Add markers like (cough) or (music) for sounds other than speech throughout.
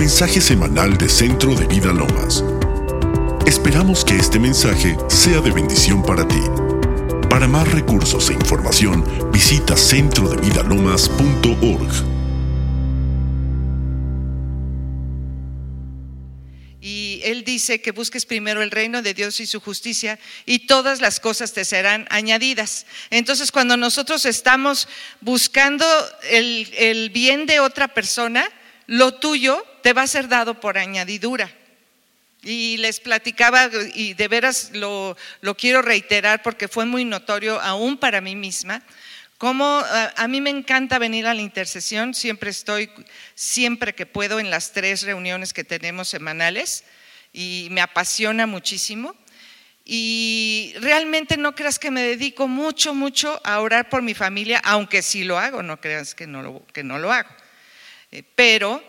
mensaje semanal de Centro de Vida Lomas. Esperamos que este mensaje sea de bendición para ti. Para más recursos e información, visita centrodevidalomas.org. Y Él dice que busques primero el reino de Dios y su justicia y todas las cosas te serán añadidas. Entonces cuando nosotros estamos buscando el, el bien de otra persona, lo tuyo te va a ser dado por añadidura. Y les platicaba, y de veras lo, lo quiero reiterar porque fue muy notorio aún para mí misma, como a, a mí me encanta venir a la intercesión, siempre estoy, siempre que puedo, en las tres reuniones que tenemos semanales, y me apasiona muchísimo. Y realmente no creas que me dedico mucho, mucho a orar por mi familia, aunque sí lo hago, no creas que no lo, que no lo hago. Eh, pero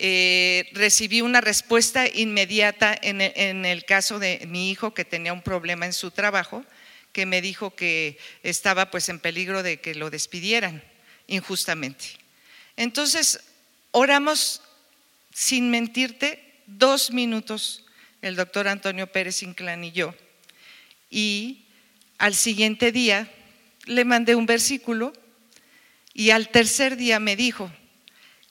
eh, recibí una respuesta inmediata en el, en el caso de mi hijo que tenía un problema en su trabajo, que me dijo que estaba pues en peligro de que lo despidieran injustamente. Entonces, oramos sin mentirte dos minutos el doctor Antonio Pérez Inclán y yo. Y al siguiente día le mandé un versículo y al tercer día me dijo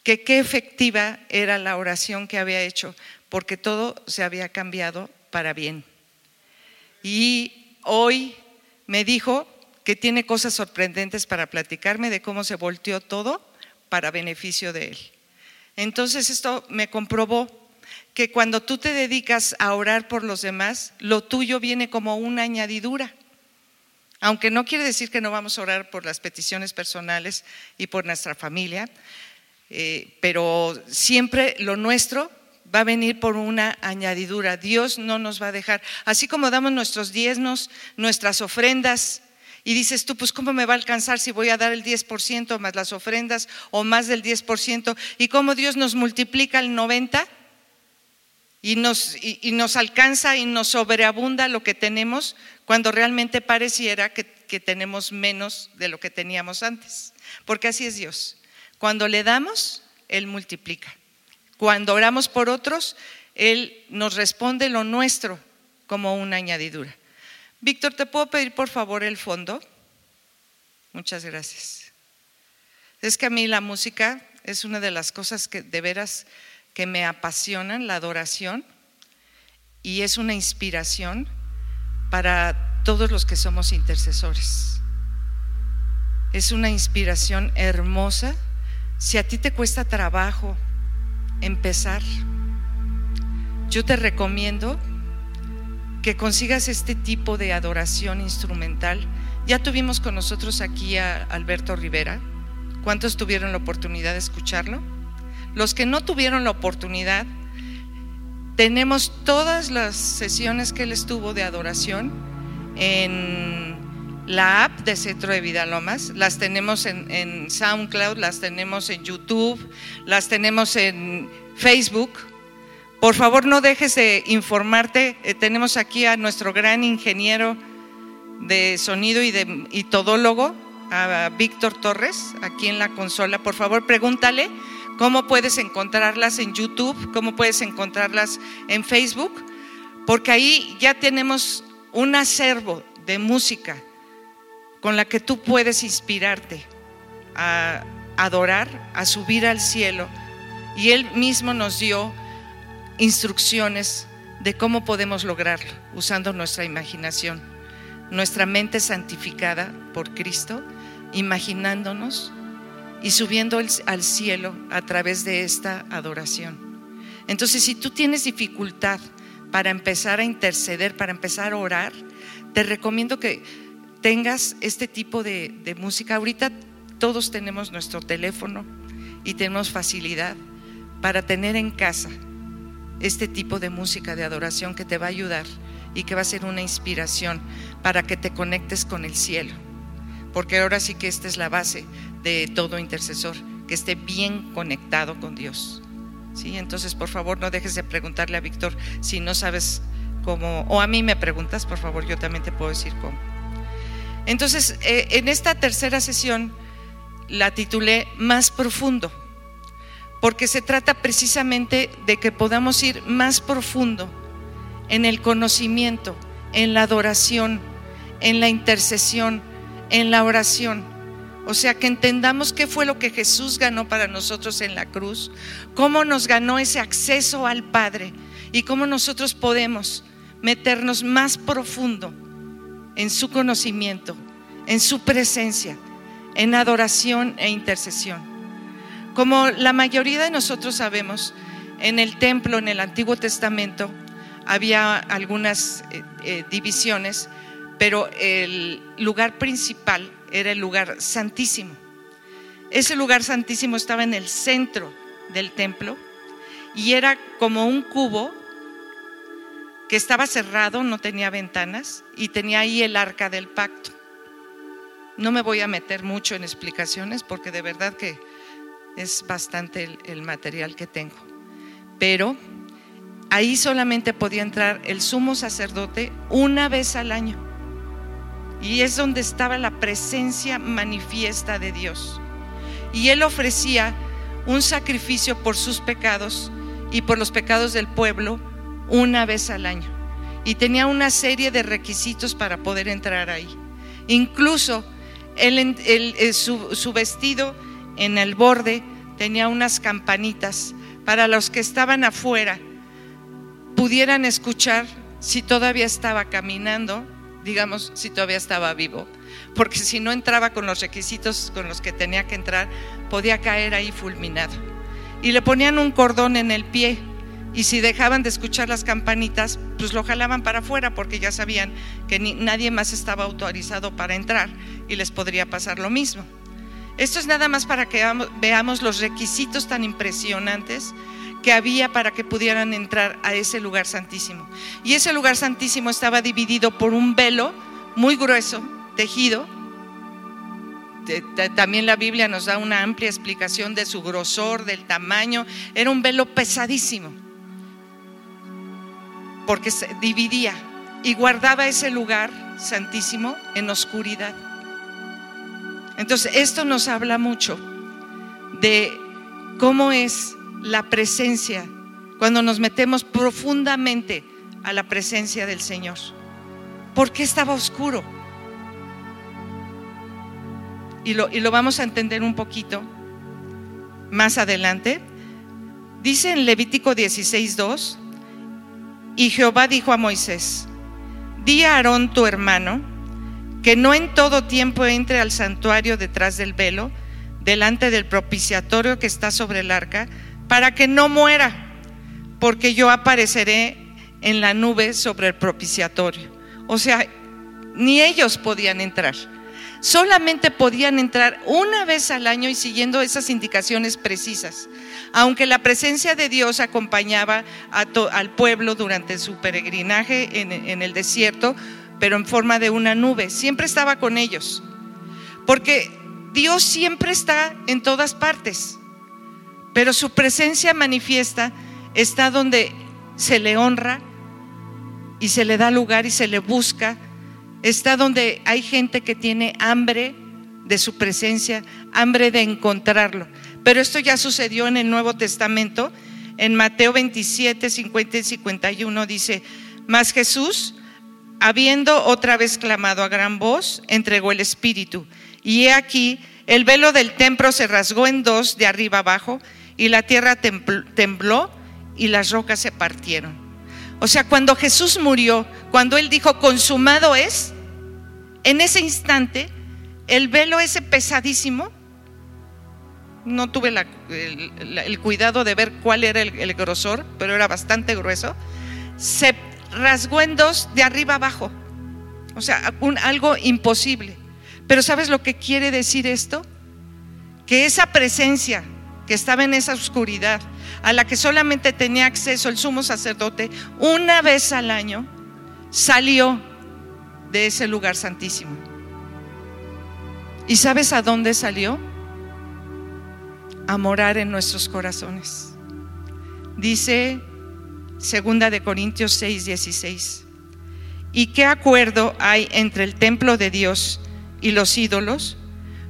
que qué efectiva era la oración que había hecho, porque todo se había cambiado para bien. Y hoy me dijo que tiene cosas sorprendentes para platicarme de cómo se volteó todo para beneficio de él. Entonces esto me comprobó que cuando tú te dedicas a orar por los demás, lo tuyo viene como una añadidura. Aunque no quiere decir que no vamos a orar por las peticiones personales y por nuestra familia, eh, pero siempre lo nuestro va a venir por una añadidura. Dios no nos va a dejar. Así como damos nuestros diezmos, nuestras ofrendas, y dices tú, pues ¿cómo me va a alcanzar si voy a dar el 10% más las ofrendas o más del 10%? ¿Y cómo Dios nos multiplica el 90%? Y nos, y, nos alcanza y nos sobreabunda lo que tenemos cuando realmente pareciera que tenemos menos de lo que teníamos antes. Porque así es Dios. Cuando le damos, Él multiplica. Cuando oramos por otros, Él nos responde lo nuestro como una añadidura. Víctor, ¿te puedo pedir por favor el fondo? Muchas gracias. Es que a mí la música es una de las cosas que de veras que me apasionan, la adoración, y es una inspiración para todos los que somos intercesores. Es una inspiración hermosa. Si a ti te cuesta trabajo empezar, yo te recomiendo que consigas este tipo de adoración instrumental. Ya tuvimos con nosotros aquí a Alberto Rivera. ¿Cuántos tuvieron la oportunidad de escucharlo? Los que no tuvieron la oportunidad, tenemos todas las sesiones que él estuvo de adoración en la app de Centro de Vida Lomas, las tenemos en, SoundCloud, las tenemos en YouTube, las tenemos en Facebook. Por favor, no dejes de informarte. Eh, tenemos aquí a nuestro gran ingeniero de sonido y, de, y todólogo, a Víctor Torres, aquí en la consola. Por favor, pregúntale cómo puedes encontrarlas en YouTube, cómo puedes encontrarlas en Facebook, porque ahí ya tenemos un acervo de música con la que tú puedes inspirarte a adorar, a subir al cielo. Y Él mismo nos dio instrucciones de cómo podemos lograrlo usando nuestra imaginación, nuestra mente santificada por Cristo, imaginándonos y subiendo al cielo a través de esta adoración. Entonces, si tú tienes dificultad para empezar a interceder, para empezar a orar, te recomiendo que tengas este tipo de, música. Ahorita todos tenemos nuestro teléfono y tenemos facilidad para tener en casa este tipo de música de adoración que te va a ayudar y que va a ser una inspiración para que te conectes con el cielo. Porque ahora sí que esta es la base de todo intercesor, que esté bien conectado con Dios. ¿Sí? Entonces, por favor, no dejes de preguntarle a Víctor si no sabes cómo, o a mí me preguntas, por favor, yo también te puedo decir cómo. Entonces, eh, en esta tercera sesión la titulé Más profundo, porque se trata precisamente de que podamos ir más profundo en el conocimiento, en la adoración, en la intercesión, en la oración. O sea, que entendamos qué fue lo que Jesús ganó para nosotros en la cruz, cómo nos ganó ese acceso al Padre y cómo nosotros podemos meternos más profundo en su conocimiento, en su presencia, en adoración e intercesión. Como la mayoría de nosotros sabemos, en el templo, en el Antiguo Testamento, había algunas eh, eh, divisiones, pero el lugar principal era el lugar santísimo. Ese lugar santísimo estaba en el centro del templo y era como un cubo que estaba cerrado, no tenía ventanas y tenía ahí el arca del pacto. No me voy a meter mucho en explicaciones porque de verdad que es bastante el, material que tengo. Pero ahí solamente podía entrar el sumo sacerdote una vez al año. Y es donde estaba la presencia manifiesta de Dios. Y él ofrecía un sacrificio por sus pecados y por los pecados del pueblo una vez al año. Y tenía una serie de requisitos para poder entrar ahí. Incluso eh, su, su vestido en el borde tenía unas campanitas para los que estaban afuera pudieran escuchar si todavía estaba caminando, digamos, si todavía estaba vivo. Porque si no entraba con los requisitos con los que tenía que entrar, podía caer ahí fulminado. Y le ponían un cordón en el pie y si dejaban de escuchar las campanitas, pues lo jalaban para afuera porque ya sabían que nadie más estaba autorizado para entrar y les podría pasar lo mismo. Esto es nada más para que veamos los requisitos tan impresionantes que había para que pudieran entrar a ese lugar santísimo. Y ese lugar santísimo estaba dividido por un velo muy grueso, tejido. También la Biblia nos da una amplia explicación de su grosor, del tamaño. Era un velo pesadísimo porque se dividía y guardaba ese lugar santísimo en oscuridad. Entonces, esto nos habla mucho de cómo es la presencia cuando nos metemos profundamente a la presencia del Señor. ¿Por qué estaba oscuro? Y lo, y lo vamos a entender un poquito más adelante. Dice en Levítico 16.2 y Jehová dijo a Moisés, di a Aarón tu hermano, que no en todo tiempo entre al santuario detrás del velo, delante del propiciatorio que está sobre el arca, para que no muera, porque yo apareceré en la nube sobre el propiciatorio. O sea, ni ellos podían entrar. Solamente podían entrar una vez al año y siguiendo esas indicaciones precisas aunque la presencia de Dios acompañaba al pueblo durante su peregrinaje en, el desierto, pero en forma de una nube, siempre estaba con ellos. Porque Dios siempre está en todas partes, pero su presencia manifiesta está donde se le honra y se le da lugar y se le busca, está donde hay gente que tiene hambre de su presencia, hambre de encontrarlo. Pero esto ya sucedió en el Nuevo Testamento. En Mateo 27, 50 y 51 dice, mas Jesús, habiendo otra vez clamado a gran voz, entregó el Espíritu. Y he aquí, el velo del templo se rasgó en dos de arriba abajo, y la tierra tembló y las rocas se partieron. O sea, cuando Jesús murió, cuando Él dijo, consumado es, en ese instante, el velo ese pesadísimo no tuve el, cuidado de ver cuál era el, grosor, pero era bastante grueso, se rasgó en dos de arriba abajo. O sea, algo imposible. Pero ¿sabes lo que quiere decir esto? Que esa presencia que estaba en esa oscuridad, a la que solamente tenía acceso el sumo sacerdote una vez al año, salió de ese lugar santísimo. ¿Y sabes a dónde salió? a morar en nuestros corazones. Dice segunda de Corintios 6, 16. ¿Y qué acuerdo hay entre el templo de Dios y los ídolos?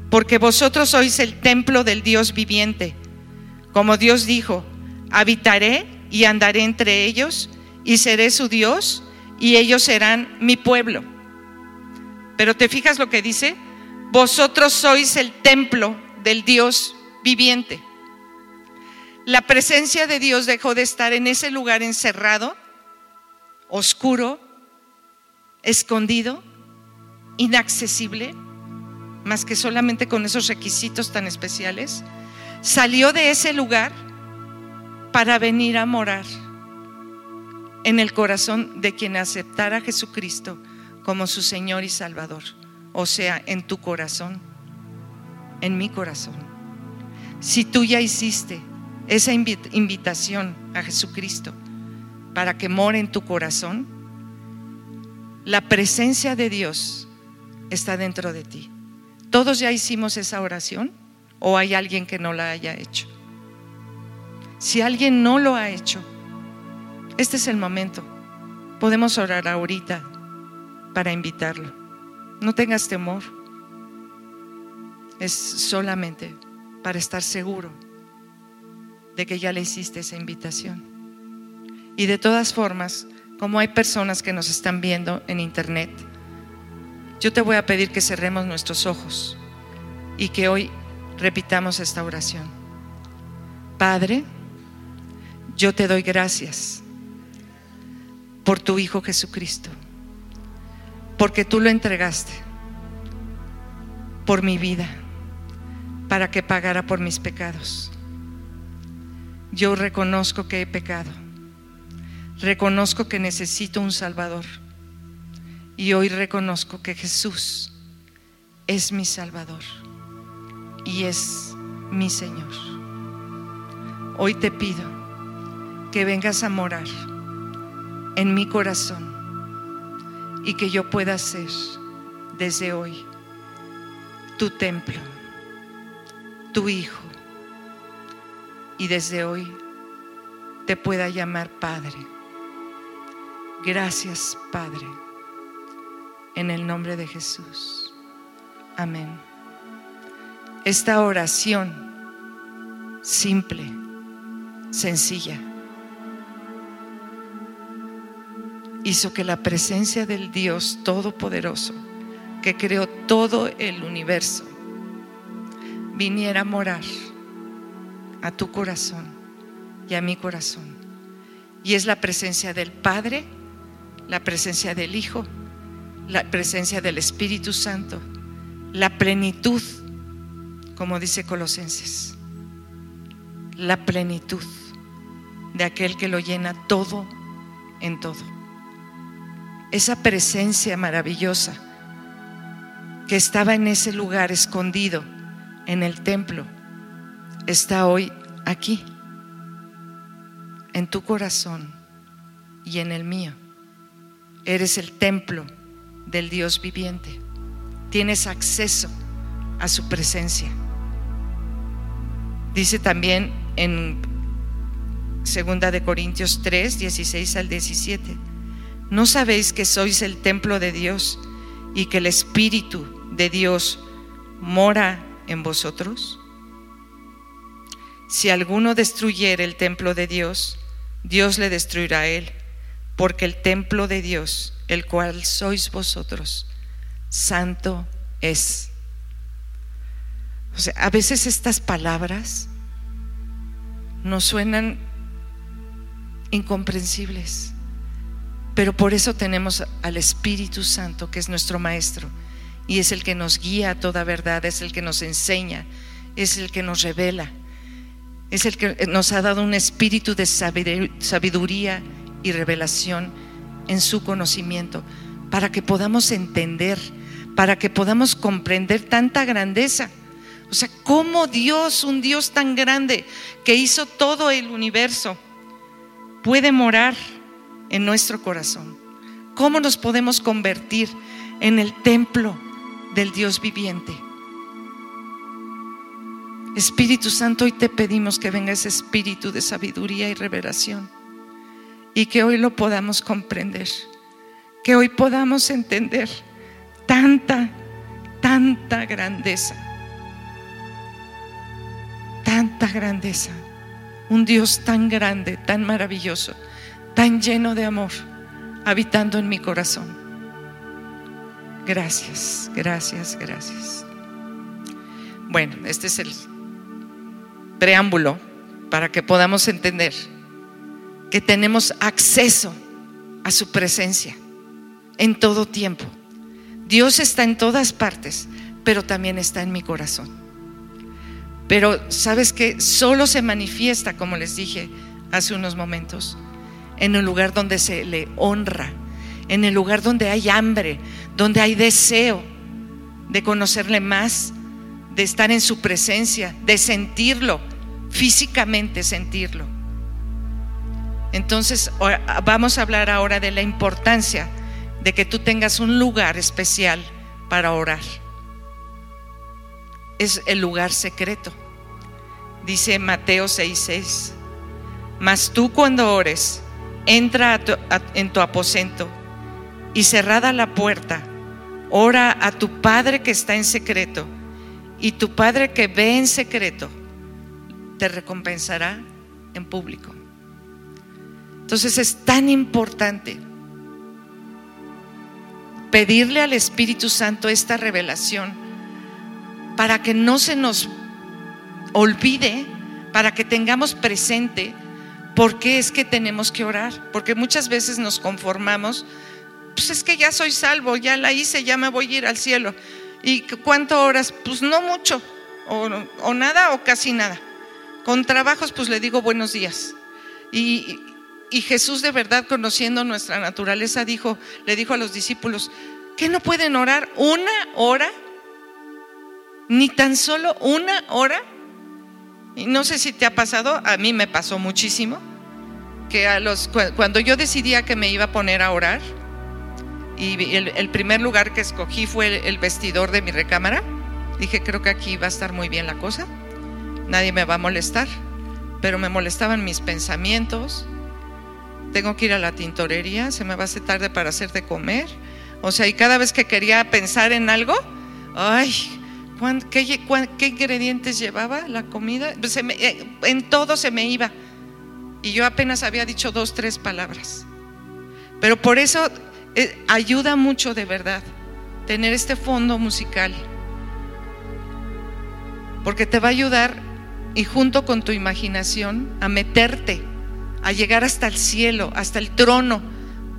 Porque vosotros sois el templo del Dios viviente. como Dios dijo, habitaré y andaré entre ellos y seré su Dios y ellos serán mi pueblo. Pero te fijas lo que dice, vosotros sois el templo del Dios viviente. La presencia de Dios dejó de estar en ese lugar encerrado, oscuro, escondido, inaccesible, más que solamente con esos requisitos tan especiales. Salió de ese lugar para venir a morar en el corazón de quien aceptara a Jesucristo como su Señor y Salvador. O sea, en tu corazón, en mi corazón. Si tú ya hiciste esa invitación a Jesucristo para que more en tu corazón, la presencia de Dios está dentro de ti. ¿Todos ya hicimos esa oración o hay alguien que no la haya hecho? Si alguien no lo ha hecho, este es el momento. Podemos orar ahorita para invitarlo. No tengas temor. Es solamente para estar seguro de que ya le hiciste esa invitación. Y de todas formas, como hay personas que nos están viendo en internet, yo te voy a pedir que cerremos nuestros ojos y que hoy repitamos esta oración. Padre, yo te doy gracias por tu Hijo Jesucristo, porque tú lo entregaste por mi vida, para que pagara por mis pecados yo reconozco que he pecado. Reconozco que necesito un Salvador. Y hoy reconozco que Jesús es mi Salvador y es mi Señor. Hoy te pido que vengas a morar en mi corazón y que yo pueda ser desde hoy tu templo, tu Hijo y desde hoy te pueda llamar Padre. Gracias, Padre, en el nombre de Jesús. Amén. Esta oración simple, sencilla, hizo que la presencia del Dios Todopoderoso, que creó todo el universo, viniera a morar a tu corazón y a mi corazón. Y es la presencia del Padre, la presencia del Hijo, la presencia del Espíritu Santo, la plenitud, como dice Colosenses, la plenitud de aquel que lo llena todo en todo. Esa presencia maravillosa que estaba en ese lugar escondido en el templo está hoy aquí, en tu corazón y en el mío. Eres el templo del Dios viviente. Tienes acceso a su presencia. Dice también en Segunda de Corintios 3, 16 al 17. ¿No sabéis que sois el templo de Dios y que el Espíritu de Dios mora en vosotros? Si alguno destruyere el templo de Dios, Dios le destruirá a él, porque el templo de Dios, el cual sois vosotros, santo es. O sea, a veces estas palabras nos suenan incomprensibles, pero por eso tenemos al Espíritu Santo, que es nuestro Maestro, y es el que nos guía a toda verdad, es el que nos enseña, es el que nos revela es el que nos ha dado un espíritu de sabiduría y revelación en su conocimiento, para que podamos entender, para que podamos comprender tanta grandeza. O sea, cómo Dios, un Dios tan grande que hizo todo el universo, puede morar en nuestro corazón. ¿Cómo nos podemos convertir en el templo del Dios viviente? Espíritu Santo, hoy te pedimos que venga ese espíritu de sabiduría y revelación y que hoy lo podamos comprender, que hoy podamos entender tanta, tanta grandeza, tanta grandeza un Dios tan grande, tan maravilloso, tan lleno de amor, habitando en mi corazón. Gracias, gracias, gracias. Bueno, este es el preámbulo para que podamos entender que tenemos acceso a su presencia en todo tiempo. Dios está en todas partes, pero también está en mi corazón. Pero sabes que solo se manifiesta, como les dije hace unos momentos, en el lugar donde se le honra, en el lugar donde hay hambre, donde hay deseo de conocerle más, de estar en su presencia, de sentirlo, físicamente sentirlo. Entonces vamos a hablar ahora de la importancia de que tú tengas un lugar especial para orar. Es el lugar secreto. Dice Mateo 6:6. Mas tú cuando ores, entra en tu aposento y cerrada la puerta, ora a tu Padre que está en secreto, y tu Padre que ve en secreto te recompensará en público. Entonces es tan importante pedirle al Espíritu Santo esta revelación para que no se nos olvide, para que tengamos presente por qué es que tenemos que orar, porque muchas veces nos conformamos, pues es que ya soy salvo, ya la hice, ya me voy a ir al cielo. ¿Y cuánto horas? Pues no mucho, o, nada o casi nada. Con trabajos, pues le digo buenos días. Y, y Jesús de verdad, conociendo nuestra naturaleza, dijo, le dijo a los discípulos, ¿que no pueden orar una hora? Ni tan solo una hora. No sé si te ha pasado, a mí me pasó muchísimo, que a los, cuando yo decidía que me iba a poner a orar, y el, primer lugar que escogí fue el, el vestidor de mi recámara, dije, creo que aquí va a estar muy bien la cosa, nadie me va a molestar, pero me molestaban mis pensamientos, tengo que ir a la tintorería, se me va a hacer tarde para hacer de comer. O sea, y cada vez que quería pensar en algo, ay, ¿qué, ingredientes llevaba la comida? Pues eh, en todo se me iba. Y yo apenas había dicho dos, tres palabras. Pero por eso eh, ayuda mucho de verdad tener este fondo musical. Porque te va a ayudar y junto con tu imaginación a meterte a llegar hasta el cielo, hasta el trono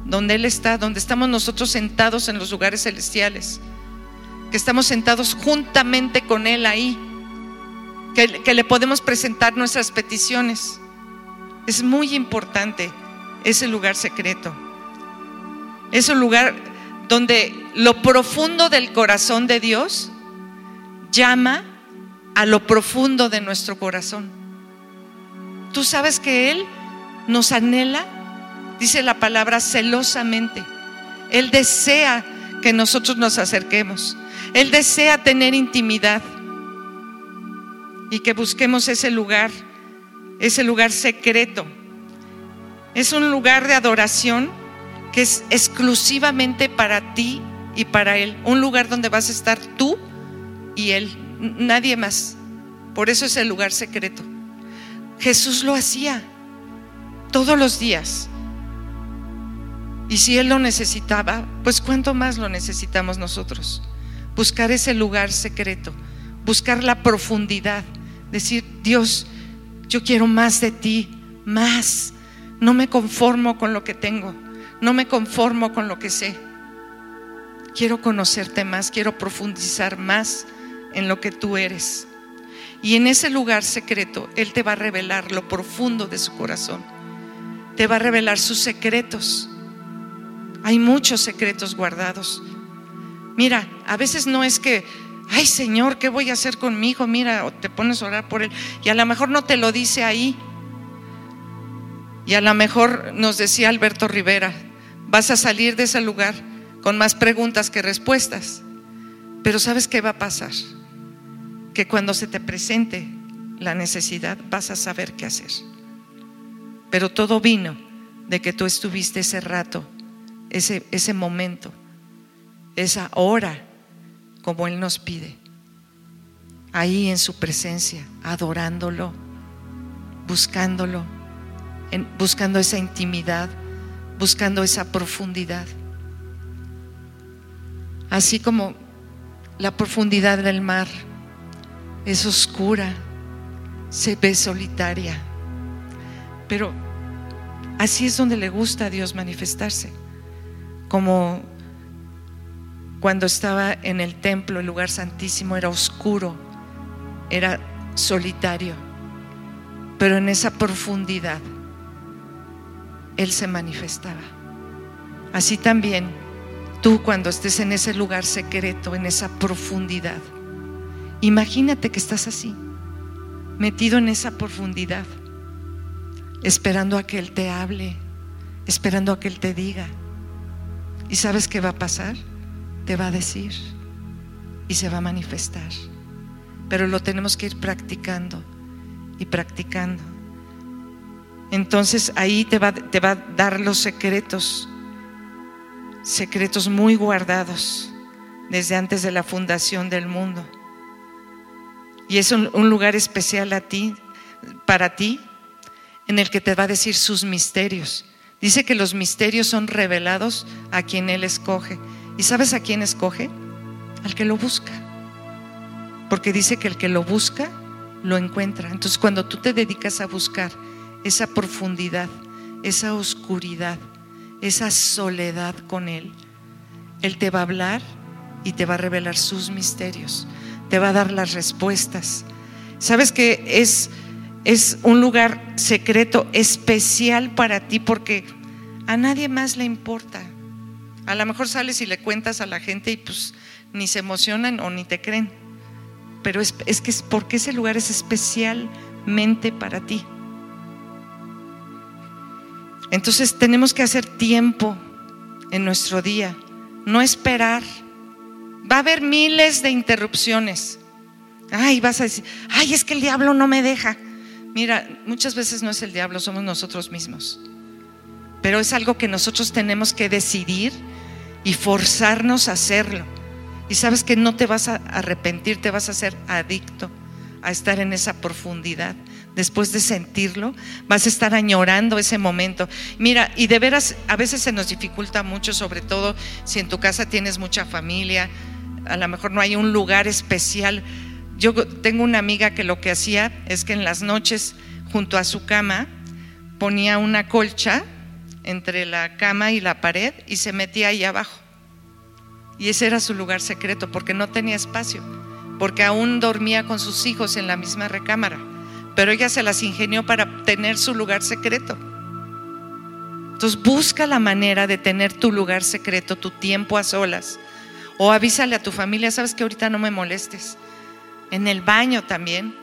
donde Él está, donde estamos nosotros sentados en los lugares celestiales, que estamos sentados juntamente con Él ahí, que, le podemos presentar nuestras peticiones. Es muy importante ese lugar secreto. Es un lugar donde lo profundo del corazón de Dios llama a lo profundo de nuestro corazón. Tú sabes que Él nos anhela, dice la palabra, celosamente. Él desea que nosotros nos acerquemos. Él desea tener intimidad y que busquemos ese lugar, ese lugar secreto. Es un lugar de adoración que es exclusivamente para ti y para Él. Un lugar donde vas a estar tú y Él, nadie más. Por eso es el lugar secreto. Jesús lo hacía todos los días. Y si Él lo necesitaba, pues cuánto más lo necesitamos nosotros. Buscar ese lugar secreto, buscar la profundidad, decir, Dios, yo quiero más de ti, más. No me conformo con lo que tengo, no me conformo con lo que sé. Quiero conocerte más, quiero profundizar más en lo que tú eres. Y en ese lugar secreto, Él te va a revelar lo profundo de su corazón te va a revelar sus secretos. Hay muchos secretos guardados. Mira, a veces no es que, ay Señor, ¿qué voy a hacer conmigo? Mira, o te pones a orar por él. Y a lo mejor no te lo dice ahí. Y a lo mejor nos decía Alberto Rivera, vas a salir de ese lugar con más preguntas que respuestas. Pero ¿sabes qué va a pasar? Que cuando se te presente la necesidad vas a saber qué hacer. Pero todo vino de que tú estuviste ese rato, ese, ese momento, esa hora, como Él nos pide, ahí en su presencia, adorándolo, buscándolo, buscando esa intimidad, buscando esa profundidad. Así como la profundidad del mar es oscura, se ve solitaria, pero así es donde le gusta a Dios manifestarse, como cuando estaba en el templo, el lugar santísimo era oscuro, era solitario, pero en esa profundidad Él se manifestaba. Así también tú cuando estés en ese lugar secreto, en esa profundidad, imagínate que estás así, metido en esa profundidad, esperando a que Él te hable, esperando a que Él te diga. ¿Y sabes qué va a pasar? Te va a decir y se va a manifestar. Pero lo tenemos que ir practicando y practicando. Entonces ahí te va, te va a dar los secretos, secretos muy guardados desde antes de la fundación del mundo. Y es un, lugar especial a ti, para ti, en el que te va a decir sus misterios. Dice que los misterios son revelados a quien Él escoge. ¿Y sabes a quién escoge? Al que lo busca. Porque dice que el que lo busca, lo encuentra. Entonces cuando tú te dedicas a buscar esa profundidad, esa oscuridad, esa soledad con Él, Él te va a hablar y te va a revelar sus misterios, te va a dar las respuestas. ¿Sabes que es, es un lugar secreto especial para ti porque a nadie más le importa? A lo mejor sales y le cuentas a la gente y pues ni se emocionan o ni te creen. Pero es, que es porque ese lugar es especialmente para ti. Entonces tenemos que hacer tiempo en nuestro día, no esperar. Va a haber miles de interrupciones. Ay, vas a decir, ay, es que el diablo no me deja. Mira, muchas veces no es el diablo, somos nosotros mismos. Pero es algo que nosotros tenemos que decidir y forzarnos a hacerlo. Y sabes que no te vas a arrepentir, te vas a ser adicto a estar en esa profundidad. Después de sentirlo, vas a estar añorando ese momento. Mira, y de veras, a veces se nos dificulta mucho, sobre todo si en tu casa tienes mucha familia, a lo mejor no hay un lugar especial. Yo tengo una amiga que lo que hacía es que en las noches, junto a su cama, ponía una colcha entre la cama y la pared y se metía ahí abajo. Y ese era su lugar secreto porque no tenía espacio, porque aún dormía con sus hijos en la misma recámara, pero ella se las ingenió para tener su lugar secreto. Entonces busca la manera de tener tu lugar secreto, tu tiempo a solas. O avísale a tu familia, sabes que ahorita no me molestes. En el baño también.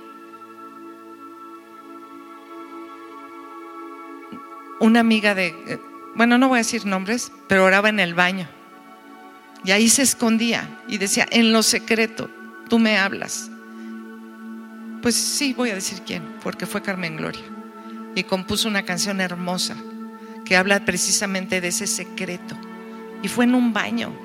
Una amiga de, eh, bueno, no voy a decir nombres, pero oraba en el baño. Y ahí se escondía y decía, en lo secreto, tú me hablas. Pues sí, voy a decir quién, porque fue Carmen Gloria. Y compuso una canción hermosa que habla precisamente de ese secreto. Y fue en un baño.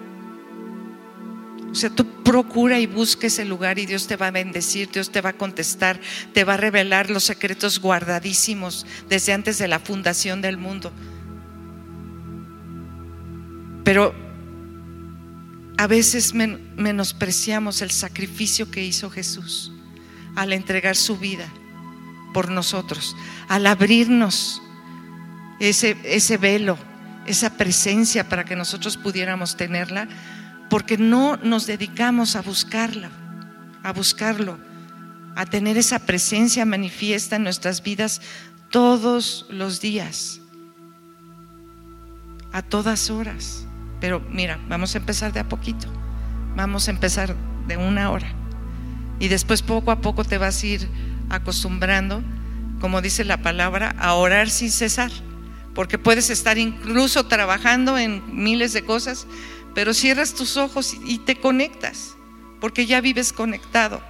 O sea, tú procura y busca ese lugar y Dios te va a bendecir, Dios te va a contestar, te va a revelar los secretos guardadísimos desde antes de la fundación del mundo. Pero a veces menospreciamos el sacrificio que hizo Jesús al entregar su vida por nosotros, al abrirnos ese, ese velo, esa presencia para que nosotros pudiéramos tenerla porque no nos dedicamos a buscarla, a buscarlo, a tener esa presencia manifiesta en nuestras vidas todos los días, a todas horas. Pero mira, vamos a empezar de a poquito, vamos a empezar de una hora y después poco a poco te vas a ir acostumbrando, como dice la palabra, a orar sin cesar, porque puedes estar incluso trabajando en miles de cosas, pero cierras tus ojos y te conectas, porque ya vives conectado,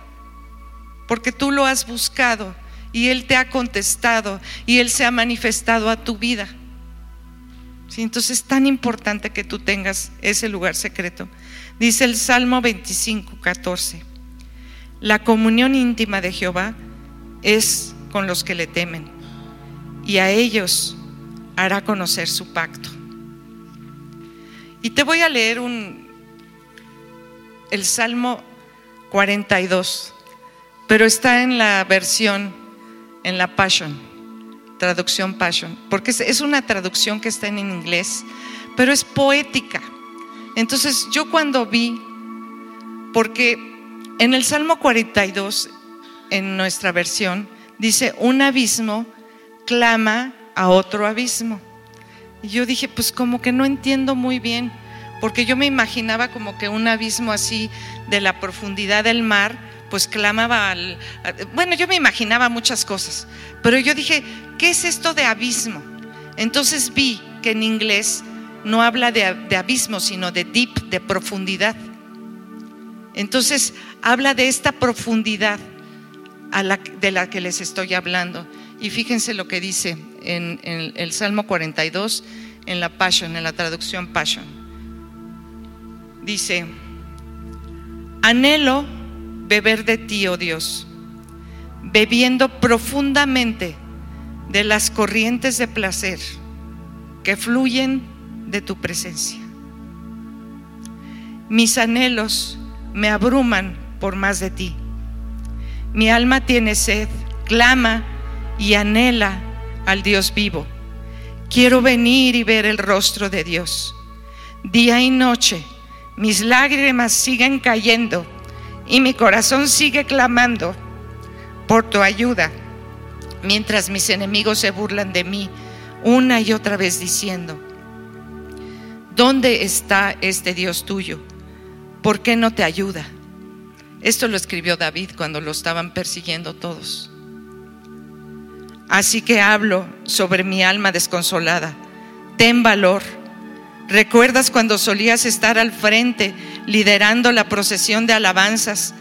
porque tú lo has buscado y Él te ha contestado y Él se ha manifestado a tu vida. ¿Sí? Entonces es tan importante que tú tengas ese lugar secreto. Dice el Salmo 25, 14, la comunión íntima de Jehová es con los que le temen, y a ellos hará conocer su pacto. Y te voy a leer un, el Salmo 42, pero está en la versión, en la Passion, traducción Passion, porque es una traducción que está en inglés, pero es poética. Entonces yo cuando vi, porque en el Salmo 42, en nuestra versión, dice, un abismo clama a otro abismo. Y yo dije, pues como que no entiendo muy bien, porque yo me imaginaba como que un abismo así de la profundidad del mar, pues clamaba al... Bueno, yo me imaginaba muchas cosas, pero yo dije, ¿qué es esto de abismo? Entonces vi que en inglés no habla de, de abismo, sino de deep, de profundidad. Entonces habla de esta profundidad de la que les estoy hablando. Y fíjense lo que dice en, el Salmo 42, en la Passion, en la traducción Passion. Dice, anhelo beber de ti, oh Dios, bebiendo profundamente de las corrientes de placer que fluyen de tu presencia. Mis anhelos me abruman por más de ti. Mi alma tiene sed, clama y anhela al Dios vivo. Quiero venir y ver el rostro de Dios. Día y noche mis lágrimas siguen cayendo y mi corazón sigue clamando por tu ayuda, mientras mis enemigos se burlan de mí una y otra vez diciendo, ¿dónde está este Dios tuyo? ¿Por qué no te ayuda? Esto lo escribió David cuando lo estaban persiguiendo todos. Así que hablo sobre mi alma desconsolada. Ten valor. ¿Recuerdas cuando solías estar al frente liderando la procesión de alabanzas?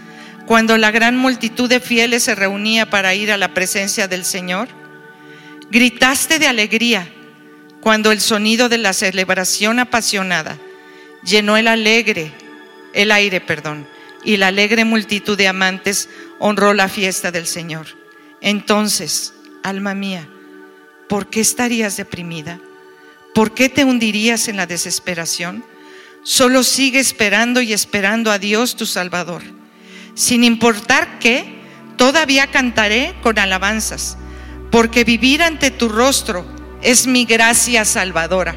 Cuando la gran multitud de fieles se reunía para ir a la presencia del Señor? Gritaste de alegría cuando el sonido de la celebración apasionada llenó el alegre, el aire, perdón, y la alegre multitud de amantes honró la fiesta del Señor. Entonces, alma mía, ¿por qué estarías deprimida? ¿Por qué te hundirías en la desesperación? Solo sigue esperando y esperando a Dios tu Salvador. Sin importar qué, todavía cantaré con alabanzas, porque vivir ante tu rostro es mi gracia salvadora.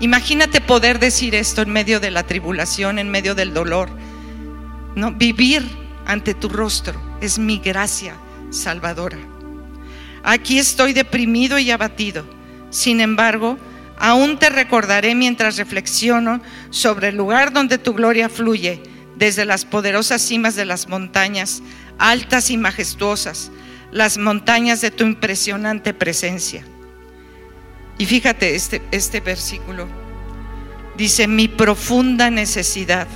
Imagínate poder decir esto en medio de la tribulación, en medio del dolor. No, vivir ante tu rostro es mi gracia salvadora. Aquí estoy deprimido y abatido. Sin embargo, aún te recordaré mientras reflexiono sobre el lugar donde tu gloria fluye desde las poderosas cimas de las montañas, altas y majestuosas, las montañas de tu impresionante presencia. Y fíjate este, este versículo. Dice, mi profunda necesidad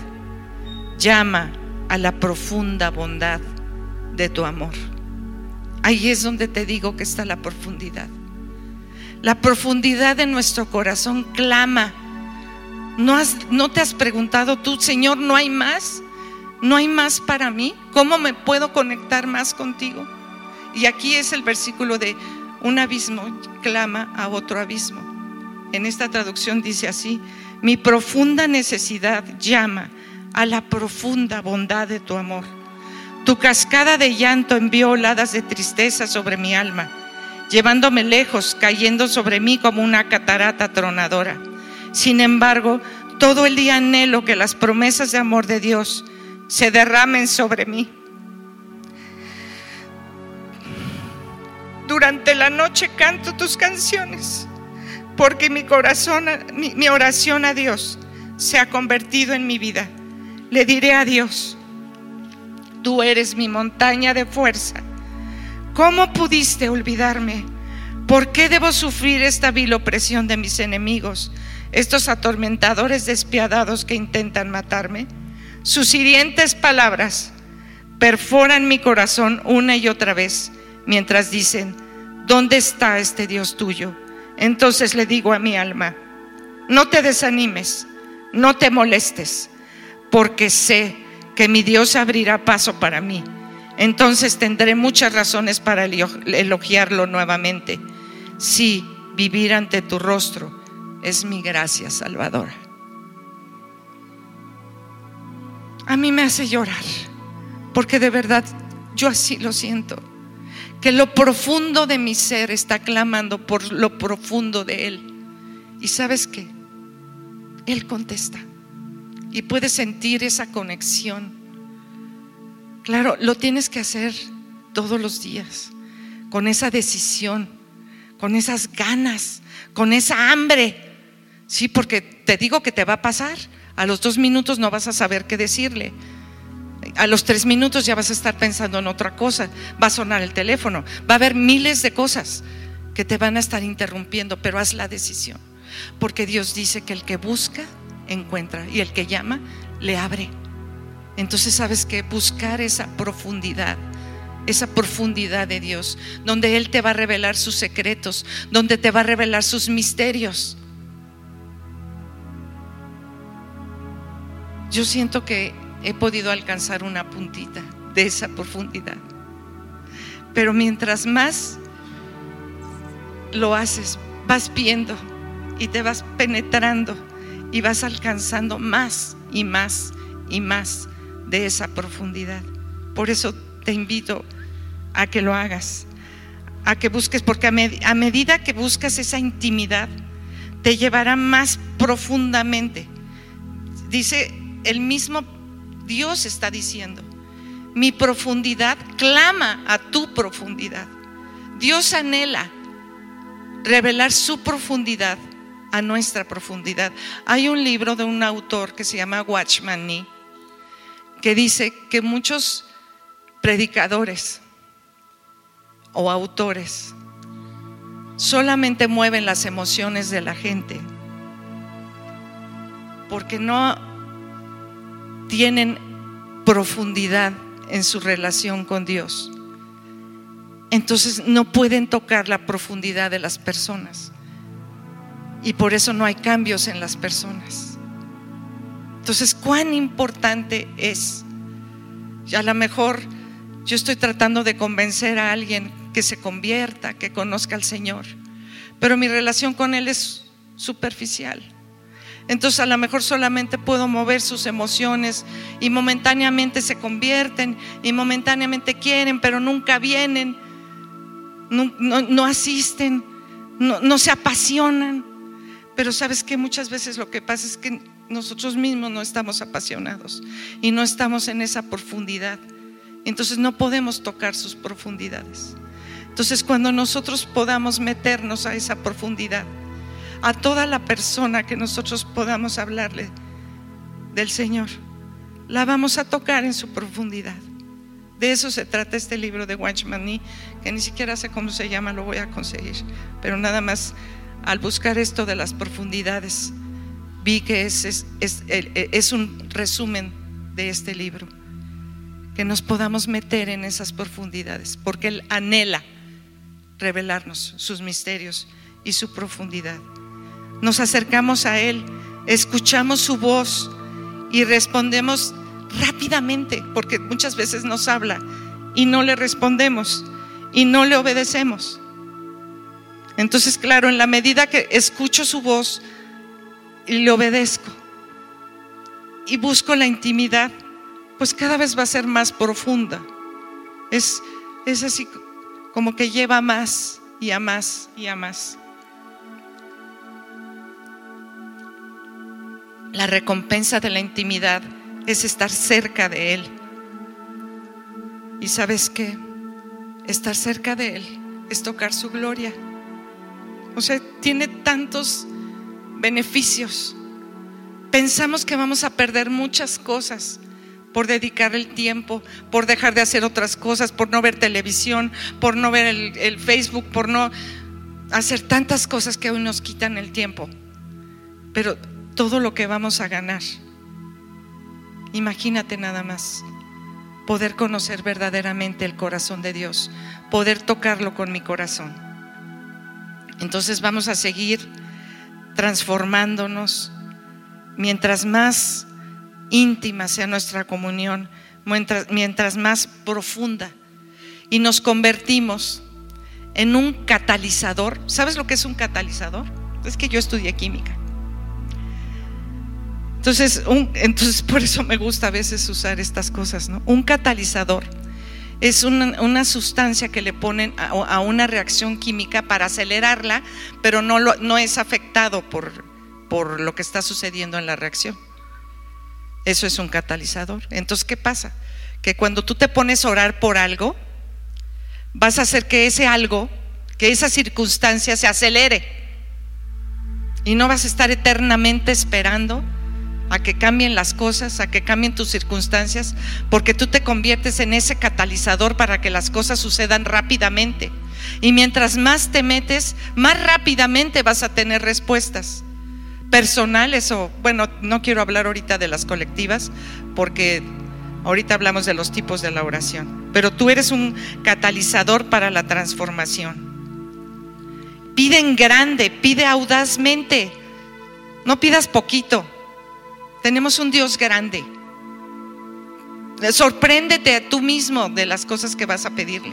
llama a la profunda bondad de tu amor. Ahí es donde te digo que está la profundidad. La profundidad de nuestro corazón clama. ¿No, has, ¿No te has preguntado tú, Señor, no hay más? ¿No hay más para mí? ¿Cómo me puedo conectar más contigo? Y aquí es el versículo de un abismo clama a otro abismo. En esta traducción dice así, mi profunda necesidad llama a la profunda bondad de tu amor. Tu cascada de llanto envió oladas de tristeza sobre mi alma, llevándome lejos, cayendo sobre mí como una catarata tronadora. Sin embargo, todo el día anhelo que las promesas de amor de Dios se derramen sobre mí. Durante la noche canto tus canciones, porque mi corazón, mi, mi oración a Dios se ha convertido en mi vida. Le diré a Dios, Tú eres mi montaña de fuerza. ¿Cómo pudiste olvidarme? ¿Por qué debo sufrir esta vil opresión de mis enemigos, estos atormentadores despiadados que intentan matarme? Sus hirientes palabras perforan mi corazón una y otra vez mientras dicen, ¿dónde está este Dios tuyo? Entonces le digo a mi alma, no te desanimes, no te molestes, porque sé que mi Dios abrirá paso para mí. entonces tendré muchas razones para elogiarlo nuevamente. Sí, vivir ante tu rostro es mi gracia salvadora. A mí me hace llorar, porque de verdad yo así lo siento, que lo profundo de mi ser está clamando por lo profundo de Él. ¿Y sabes qué? Él contesta y puedes sentir esa conexión Claro, lo tienes que hacer todos los días, con esa decisión, con esas ganas, con esa hambre. Sí, porque te digo que te va a pasar. A los dos minutos no vas a saber qué decirle. A los tres minutos ya vas a estar pensando en otra cosa. Va a sonar el teléfono. Va a haber miles de cosas que te van a estar interrumpiendo, pero haz la decisión. Porque Dios dice que el que busca, encuentra. Y el que llama, le abre. Entonces sabes que buscar esa profundidad, esa profundidad de Dios, donde Él te va a revelar sus secretos, donde te va a revelar sus misterios. Yo siento que he podido alcanzar una puntita de esa profundidad. Pero mientras más lo haces, vas viendo y te vas penetrando y vas alcanzando más y más y más de esa profundidad. Por eso te invito a que lo hagas, a que busques, porque a, medida que buscas esa intimidad, te llevará más profundamente. Dice el mismo Dios está diciendo, mi profundidad clama a tu profundidad. Dios anhela revelar su profundidad a nuestra profundidad. Hay un libro de un autor que se llama Watchman Nee que dice que muchos predicadores o autores solamente mueven las emociones de la gente porque no tienen profundidad en su relación con Dios. Entonces no pueden tocar la profundidad de las personas. Y por eso no hay cambios en las personas. Entonces, cuán importante es. Y a lo mejor yo estoy tratando de convencer a alguien que se convierta, que conozca al Señor, pero mi relación con Él es superficial. Entonces a lo mejor solamente puedo mover sus emociones y momentáneamente se convierten y momentáneamente quieren, pero nunca vienen, no, asisten, no, no se apasionan. Pero sabes que muchas veces lo que pasa es que nosotros mismos no estamos apasionados y no estamos en esa profundidad. Entonces no podemos tocar sus profundidades. Entonces cuando nosotros podamos meternos a esa profundidad, a toda la persona que nosotros podamos hablarle del Señor, la vamos a tocar en su profundidad. De eso se trata este libro de Watchman Nee, que ni siquiera sé cómo se llama, lo voy a conseguir. Pero nada más al buscar esto de las profundidades, vi que es, es, un resumen de este libro, que nos podamos meter en esas profundidades, porque Él anhela revelarnos sus misterios y su profundidad. Nos acercamos a Él, escuchamos su voz y respondemos rápidamente, porque muchas veces nos habla y no le respondemos y no le obedecemos. Entonces, claro, en la medida que escucho su voz, y le obedezco y busco la intimidad, pues cada vez va a ser más profunda. Es, es así como que lleva más y a más y a más. La recompensa de la intimidad es estar cerca de Él. Y sabes qué? Estar cerca de Él es tocar su gloria. O sea, tiene tantos beneficios. Pensamos que vamos a perder muchas cosas por dedicar el tiempo, por dejar de hacer otras cosas, por no ver televisión, por no ver el, Facebook, por no hacer tantas cosas que hoy nos quitan el tiempo. Pero todo lo que vamos a ganar, imagínate nada más, poder conocer verdaderamente el corazón de Dios, poder tocarlo con mi corazón. Entonces vamos a seguir transformándonos. Mientras más íntima sea nuestra comunión, mientras, más profunda. Y nos convertimos en un catalizador. ¿Sabes lo que es un catalizador? Es que yo estudié química. Entonces, entonces por eso me gusta a veces usar estas cosas, ¿no? Un catalizador es una, sustancia que le ponen a, una reacción química para acelerarla, pero no, es afectado por, por lo que está sucediendo en la reacción. Eso es un catalizador. Entonces, ¿qué pasa? Que cuando tú te pones a orar por algo, vas a hacer que ese algo, que esa circunstancia se acelere. Y no vas a estar eternamente esperando a que cambien las cosas, a que cambien tus circunstancias, porque tú te conviertes en ese catalizador para que las cosas sucedan rápidamente. Y mientras más te metes, más rápidamente vas a tener respuestas personales o, bueno, no quiero hablar ahorita de las colectivas, porque ahorita hablamos de los tipos de la oración, pero tú eres un catalizador para la transformación. Pide en grande, pide audazmente, no pidas poquito. Tenemos un Dios grande. Sorpréndete a tú mismo de las cosas que vas a pedirle.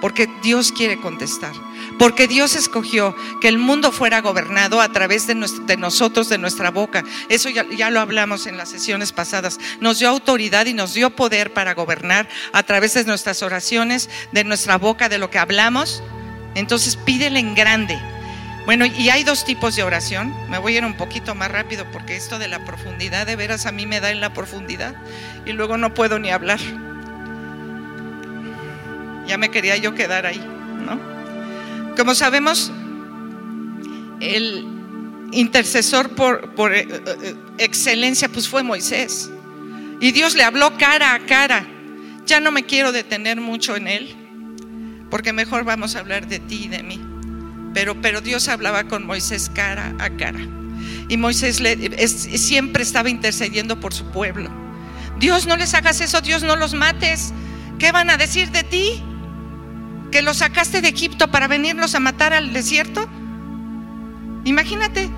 Porque Dios quiere contestar. Porque Dios escogió que el mundo fuera gobernado a través de, nosotros, de nuestra boca. Eso ya, ya, lo hablamos en las sesiones pasadas. Nos dio autoridad y nos dio poder para gobernar a través de nuestras oraciones, de nuestra boca, de lo que hablamos. Entonces pídele en grande. Bueno, y hay dos tipos de oración. Me voy a ir un poquito más rápido porque esto de la profundidad de veras a mí me da en la profundidad y luego no puedo ni hablar. Ya me quería yo quedar ahí, ¿no? Como sabemos, el intercesor por, por eh, eh, excelencia pues fue Moisés. Y Dios le habló cara a cara. Ya no me quiero detener mucho en él, porque mejor vamos a hablar de ti y de mí. Pero, Dios hablaba con Moisés cara a cara. Y Moisés siempre estaba intercediendo por su pueblo. Dios, no les hagas eso, Dios, no los mates. ¿Qué van a decir de ti? ¿Que los sacaste de Egipto para venirlos a matar al desierto? Imagínate,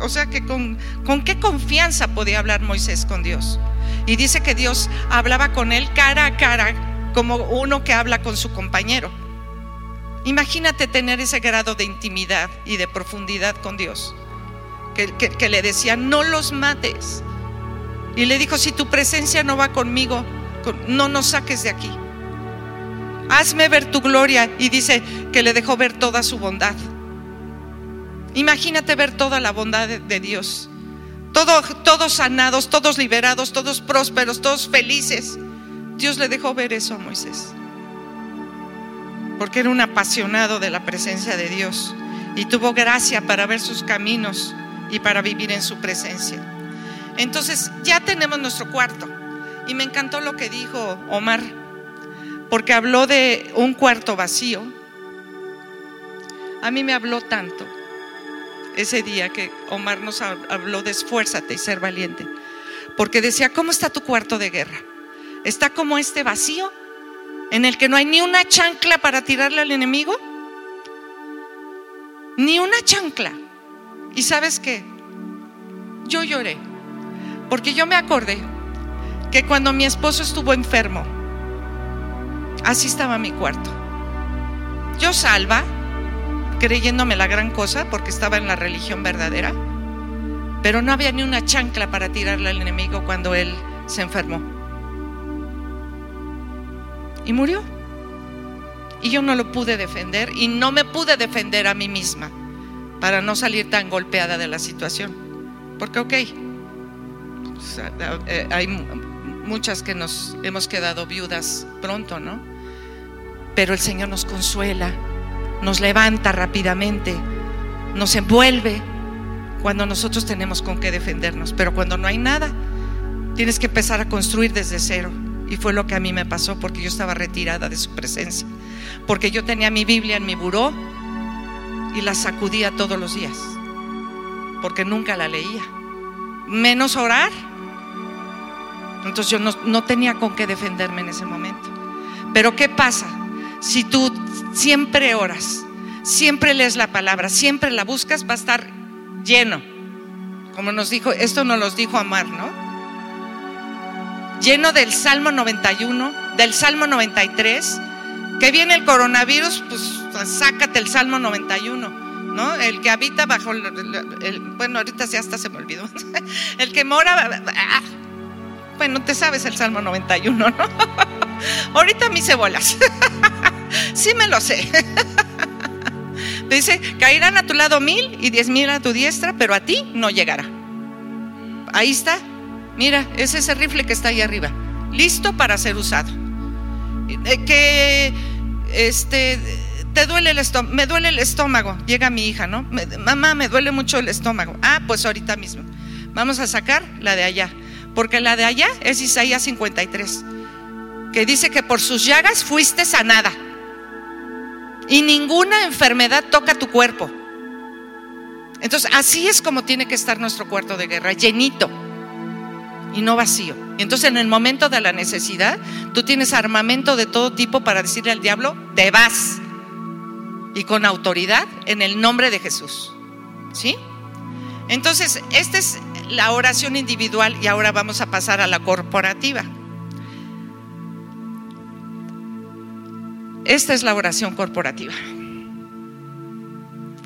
o sea que con qué confianza podía hablar Moisés con Dios. Y dice que Dios hablaba con él cara a cara como uno que habla con su compañero. Imagínate tener ese grado de intimidad y de profundidad con Dios. Que, le decía, no los mates. Y le dijo, si tu presencia no va conmigo, no nos saques de aquí. Hazme ver tu gloria. Y dice que le dejó ver toda su bondad. Imagínate ver toda la bondad de, Dios. todos sanados, todos liberados, todos prósperos, todos felices. Dios le dejó ver eso a Moisés porque era un apasionado de la presencia de Dios y tuvo gracia para ver sus caminos y para vivir en su presencia. Entonces ya tenemos nuestro cuarto y me encantó lo que dijo Omar, porque habló de un cuarto vacío. A mí me habló tanto ese día que Omar nos habló de esfuérzate y ser valiente, porque decía, ¿cómo está tu cuarto de guerra? ¿Está como este vacío? En el que no hay ni una chancla para tirarle al enemigo. Ni una chancla. ¿Y sabes qué? Yo lloré, porque yo me acordé que cuando mi esposo estuvo enfermo, así estaba mi cuarto. Yo salva, creyéndome la gran cosa, porque estaba en la religión verdadera, pero no había ni una chancla para tirarle al enemigo cuando él se enfermó y murió. Y yo no lo pude defender y no me pude defender a mí misma para no salir tan golpeada de la situación. Porque, ok, eh, hay muchas que nos hemos quedado viudas pronto, ¿no? Pero el Señor nos consuela, nos levanta rápidamente, nos envuelve cuando nosotros tenemos con qué defendernos. Pero cuando no hay nada, tienes que empezar a construir desde cero. Y fue lo que a mí me pasó porque yo estaba retirada de su presencia. Porque yo tenía mi Biblia en mi buró y la sacudía todos los días. Porque nunca la leía. Menos orar. Entonces yo no, tenía con qué defenderme en ese momento. Pero ¿qué pasa? Si tú siempre oras, siempre lees la palabra, siempre la buscas, va a estar lleno. Como nos dijo, esto nos lo dijo Amar, ¿no? Lleno del Salmo 91, del Salmo 93. Que viene el coronavirus, pues sácate el Salmo 91, ¿no? El que habita bajo, el, bueno, ahorita ya hasta se me olvidó. (laughs) El que mora, ah, bueno, te sabes el Salmo 91, ¿no? (laughs) Ahorita me hice bolas. (laughs) Sí me lo sé. Dice, caerán a tu lado mil y diez mil a tu diestra, pero a ti no llegará. Ahí está. Mira, es ese rifle que está ahí arriba, listo para ser usado. Eh, que este te duele el estómago, me duele el estómago. Llega mi hija, ¿no? Mamá, me duele mucho el estómago. Ah, pues ahorita mismo. Vamos a sacar la de allá, porque la de allá es Isaías 53, que dice que por sus llagas fuiste sanada y ninguna enfermedad toca tu cuerpo. Entonces, así es como tiene que estar nuestro cuarto de guerra, llenito y no vacío. Entonces, en el momento de la necesidad, tú tienes armamento de todo tipo para decirle al diablo, te vas. Y con autoridad en el nombre de Jesús. ¿Sí? Entonces, esta es la oración individual y ahora vamos a pasar a la corporativa. Esta es la oración corporativa.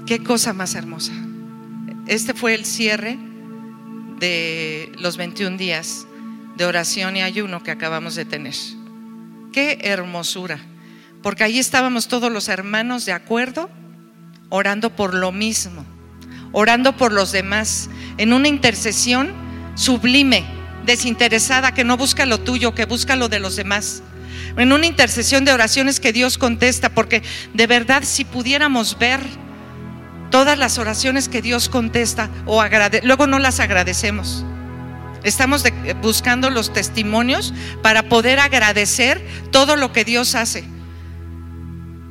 Qué cosa más hermosa. Este fue el cierre de los 21 días de oración y ayuno que acabamos de tener. Qué hermosura. Porque ahí estábamos todos los hermanos de acuerdo, orando por lo mismo, orando por los demás, en una intercesión sublime, desinteresada, que no busca lo tuyo, que busca lo de los demás en una intercesión de oraciones que Dios contesta, porque de verdad si pudiéramos ver todas las oraciones que Dios contesta o luego no las agradecemos. Estamos buscando los testimonios para poder agradecer todo lo que Dios hace.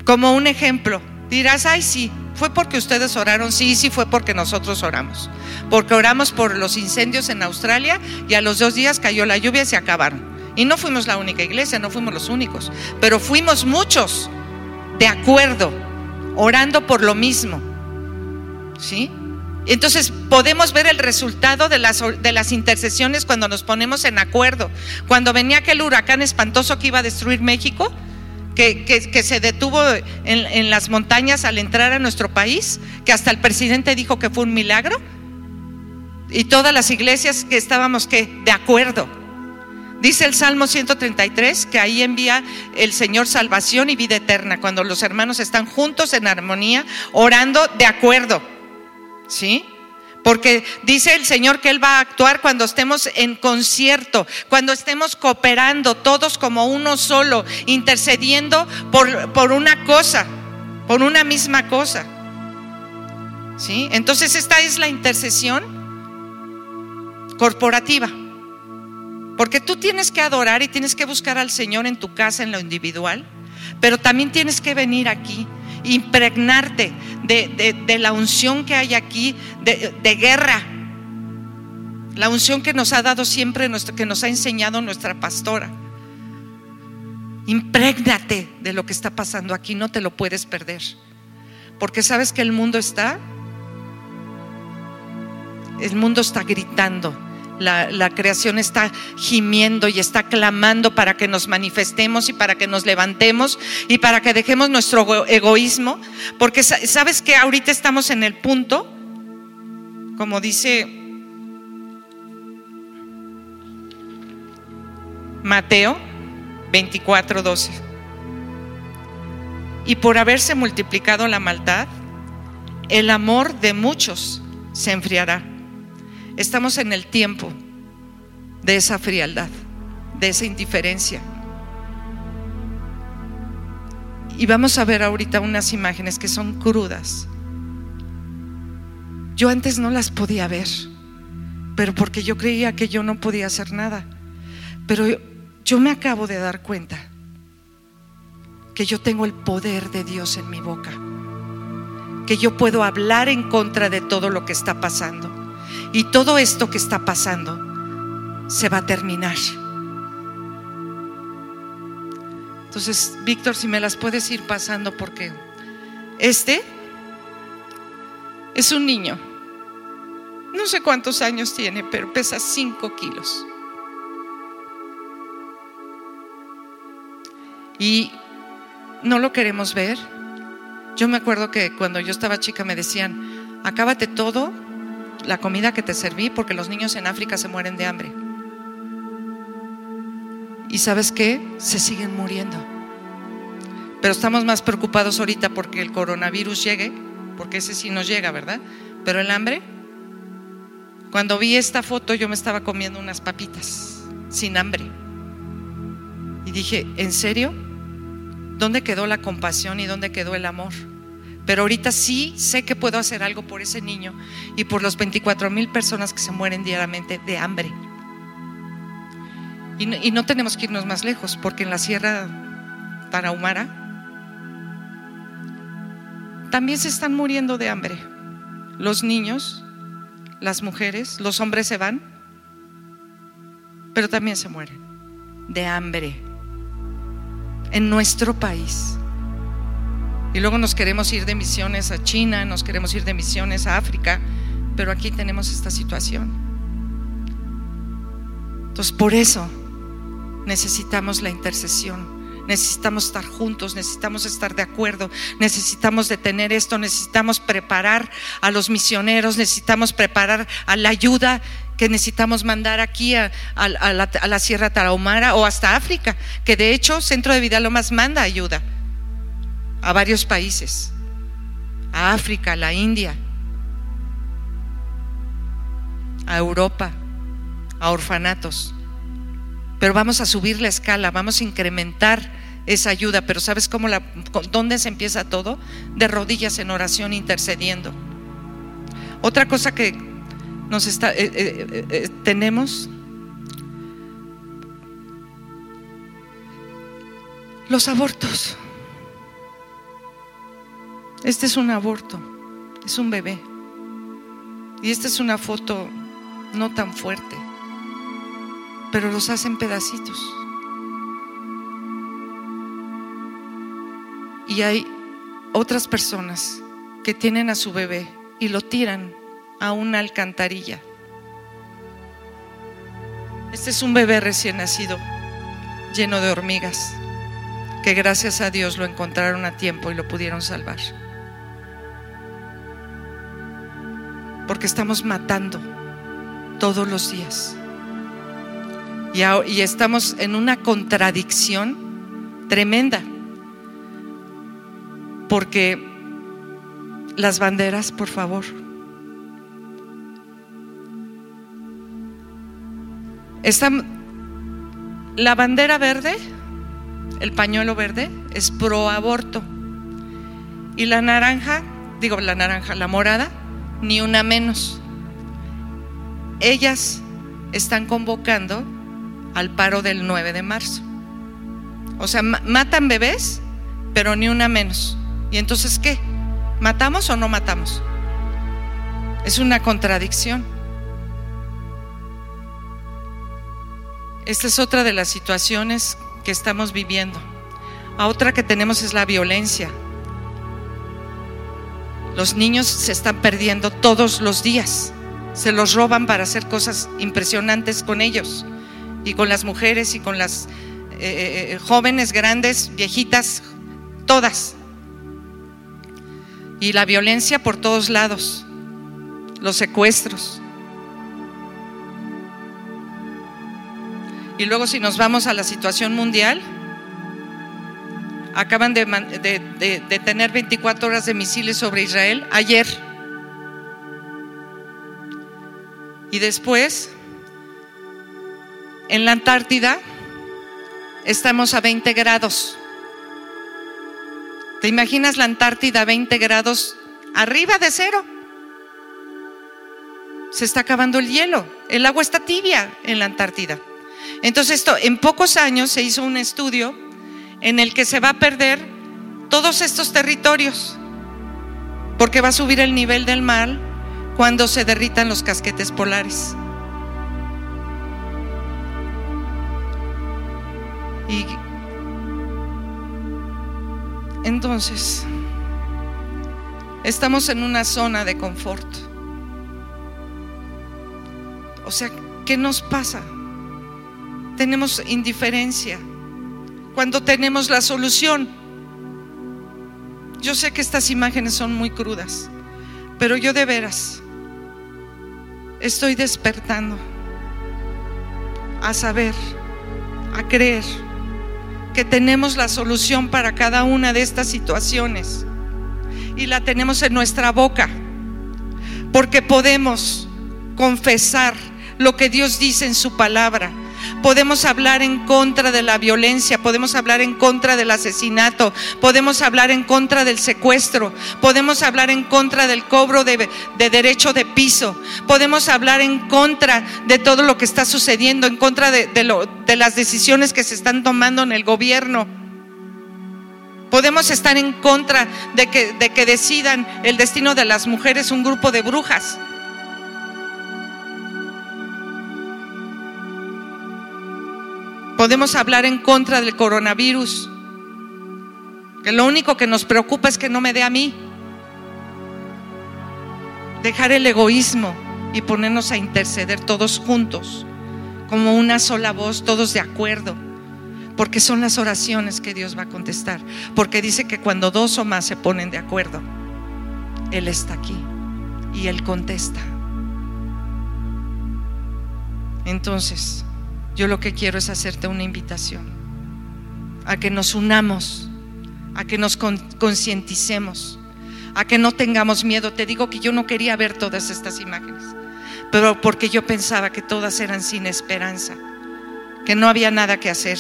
Como un ejemplo, dirás, ay sí, fue porque ustedes oraron, sí, sí fue porque nosotros oramos. Porque oramos por los incendios en Australia y a los dos días cayó la lluvia y se acabaron. Y no fuimos la única iglesia, no fuimos los únicos, pero fuimos muchos de acuerdo, orando por lo mismo. ¿Sí? Entonces podemos ver el resultado de las, de las intercesiones cuando nos ponemos en acuerdo. Cuando venía aquel huracán espantoso que iba a destruir México, que, que, se detuvo en, en, las montañas al entrar a nuestro país, que hasta el presidente dijo que fue un milagro, y todas las iglesias que estábamos que de acuerdo. Dice el Salmo 133 que ahí envía el Señor salvación y vida eterna cuando los hermanos están juntos en armonía, orando de acuerdo. ¿Sí? Porque dice el Señor que Él va a actuar cuando estemos en concierto, cuando estemos cooperando todos como uno solo, intercediendo por, por una cosa, por una misma cosa. ¿Sí? Entonces esta es la intercesión corporativa. Porque tú tienes que adorar y tienes que buscar al Señor en tu casa, en lo individual, pero también tienes que venir aquí, impregnarte de, la unción que hay aquí, de, guerra, la unción que nos ha dado siempre, que nos ha enseñado nuestra pastora. Imprégnate de lo que está pasando aquí, no te lo puedes perder. Porque sabes que el mundo está, el mundo está gritando la, creación está gimiendo y está clamando para que nos manifestemos y para que nos levantemos y para que dejemos nuestro egoísmo. Porque sabes que ahorita estamos en el punto, como dice Mateo 24, 12. Y por haberse multiplicado la maldad, el amor de muchos se enfriará. Estamos en el tiempo de esa frialdad, de esa indiferencia. Y vamos a ver ahorita unas imágenes que son crudas. Yo antes no las podía ver, pero porque yo creía que yo no podía hacer nada. Pero yo, me acabo de dar cuenta que yo tengo el poder de Dios en mi boca, que yo puedo hablar en contra de todo lo que está pasando y todo esto que está pasando se va a terminar. Entonces, Víctor, si me las puedes ir pasando porque este es un niño. No sé cuántos años tiene, pero pesa 5 kilos. Y no lo queremos ver. Yo me acuerdo que cuando yo estaba chica me decían, acábate todo, la comida que te serví, porque los niños en África se mueren de hambre. Y sabes qué? Se siguen muriendo. Pero estamos más preocupados ahorita porque el coronavirus llegue, porque ese sí nos llega, ¿verdad? Pero el hambre, cuando vi esta foto yo me estaba comiendo unas papitas sin hambre. Y dije, ¿en serio? ¿Dónde quedó la compasión y dónde quedó el amor? Pero ahorita sí sé que puedo hacer algo por ese niño y por los 24 mil personas que se mueren diariamente de hambre. Y no, y no, tenemos que irnos más lejos, porque en la Sierra Tarahumara también se están muriendo de hambre. Los niños, las mujeres, los hombres se van, pero también se mueren de hambre en nuestro país. Y luego nos queremos ir de misiones a China, nos queremos ir de misiones a África, pero aquí tenemos esta situación. Entonces, por eso necesitamos la intercesión. Necesitamos estar juntos, necesitamos estar de acuerdo, necesitamos detener esto, necesitamos preparar a los misioneros, necesitamos preparar a la ayuda que necesitamos mandar aquí a, la, Sierra Tarahumara o hasta África, que de hecho Centro de Vida Lomas manda ayuda a varios países, a África, a la India, a Europa, a orfanatos. Pero vamos a subir la escala, vamos a incrementar esa ayuda. Pero ¿sabes cómo la, dónde se empieza todo? De rodillas en oración intercediendo. Otra cosa que nos está, eh, eh, eh, tenemos los abortos. Este es un aborto, es un bebé. Y esta es una foto no tan fuerte pero los hacen pedacitos. Y hay otras personas que tienen a su bebé y lo tiran a una alcantarilla. Este es un bebé recién nacido, lleno de hormigas, que gracias a Dios lo encontraron a tiempo y lo pudieron salvar. Porque estamos matando todos los días. Y, estamos en una contradicción tremenda. Porque las banderas, por favor. la bandera verde, el pañuelo verde, es pro aborto. Y la naranja, digo la naranja, la morada, ni una menos. Ellas están convocando al paro del 9 de marzo. O sea, matan bebés, pero ni una menos. ¿Y entonces qué? ¿Matamos o no matamos? Es una contradicción. Esta es otra de las situaciones que estamos viviendo. A otra que tenemos es la violencia. Los niños se están perdiendo todos los días. Se los roban para hacer cosas impresionantes con ellos y con las mujeres y con las eh, eh, eh, jóvenes, grandes, viejitas, todas. Y la violencia por todos lados, los secuestros. Y luego si nos vamos a la situación mundial, acaban de, tener 24 horas de misiles sobre Israel ayer. Y después en la Antártida estamos a 20 grados. ¿Te imaginas la Antártida a 20 grados arriba de cero? Se está acabando el hielo. El agua está tibia en la Antártida. Entonces, esto, en pocos años se hizo un estudio en el que se va a perder todos estos territorios, porque va a subir el nivel del mar cuando se derritan los casquetes polares. Y entonces, estamos en una zona de confort. O sea, ¿qué nos pasa? Tenemos indiferencia. Cuando tenemos la solución. Yo sé que estas imágenes son muy crudas, pero yo de veras estoy despertando a saber, a creer que tenemos la solución para cada una de estas situaciones y la tenemos en nuestra boca, porque podemos confesar lo que Dios dice en su palabra podemos hablar en contra de la violencia, podemos hablar en contra del asesinato, podemos hablar en contra del secuestro, podemos hablar en contra del cobro de, derecho de piso, podemos hablar en contra de todo lo que está sucediendo, en contra de, las decisiones que se están tomando en el gobierno. Podemos estar en contra de que decidan el destino de las mujeres un grupo de brujas. Podemos hablar en contra del coronavirus, que lo único que nos preocupa es que no me dé a mí. Dejar el egoísmo y ponernos a interceder todos juntos, como una sola voz, todos de acuerdo, porque son las oraciones que Dios va a contestar, porque dice que cuando dos o más se ponen de acuerdo, Él está aquí y Él contesta. Entonces, yo lo que quiero es hacerte una invitación a que nos unamos, a que nos concienticemos, a que no tengamos miedo. Te digo que yo no quería ver todas estas imágenes, pero porque yo pensaba que todas eran sin esperanza, que no había nada que hacer.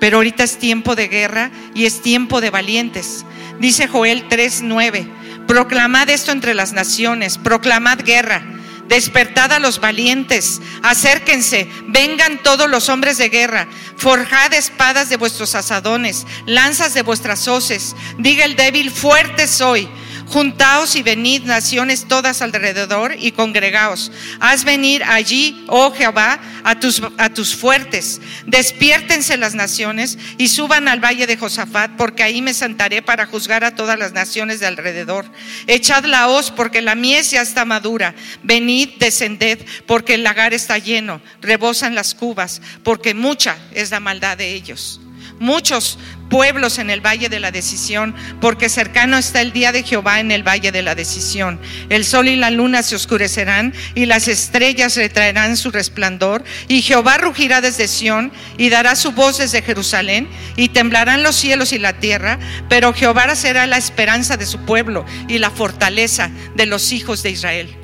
Pero ahorita es tiempo de guerra y es tiempo de valientes. Dice Joel 3:9, proclamad esto entre las naciones, proclamad guerra Despertad a los valientes, acérquense, vengan todos los hombres de guerra, forjad espadas de vuestros asadones, lanzas de vuestras hoces. Diga el débil, fuerte soy. Juntaos y venid naciones todas alrededor y congregaos. Haz venir allí, oh Jehová, a tus, a tus fuertes. Despiértense las naciones y suban al valle de Josafat, porque ahí me sentaré para juzgar a todas las naciones de alrededor. Echad la hoz, porque la mies ya está madura. Venid, descended, porque el lagar está lleno. Rebosan las cubas, porque mucha es la maldad de ellos muchos pueblos en el valle de la decisión, porque cercano está el día de Jehová en el valle de la decisión. El sol y la luna se oscurecerán y las estrellas retraerán su resplandor, y Jehová rugirá desde Sión y dará su voz desde Jerusalén, y temblarán los cielos y la tierra, pero Jehová será la esperanza de su pueblo y la fortaleza de los hijos de Israel.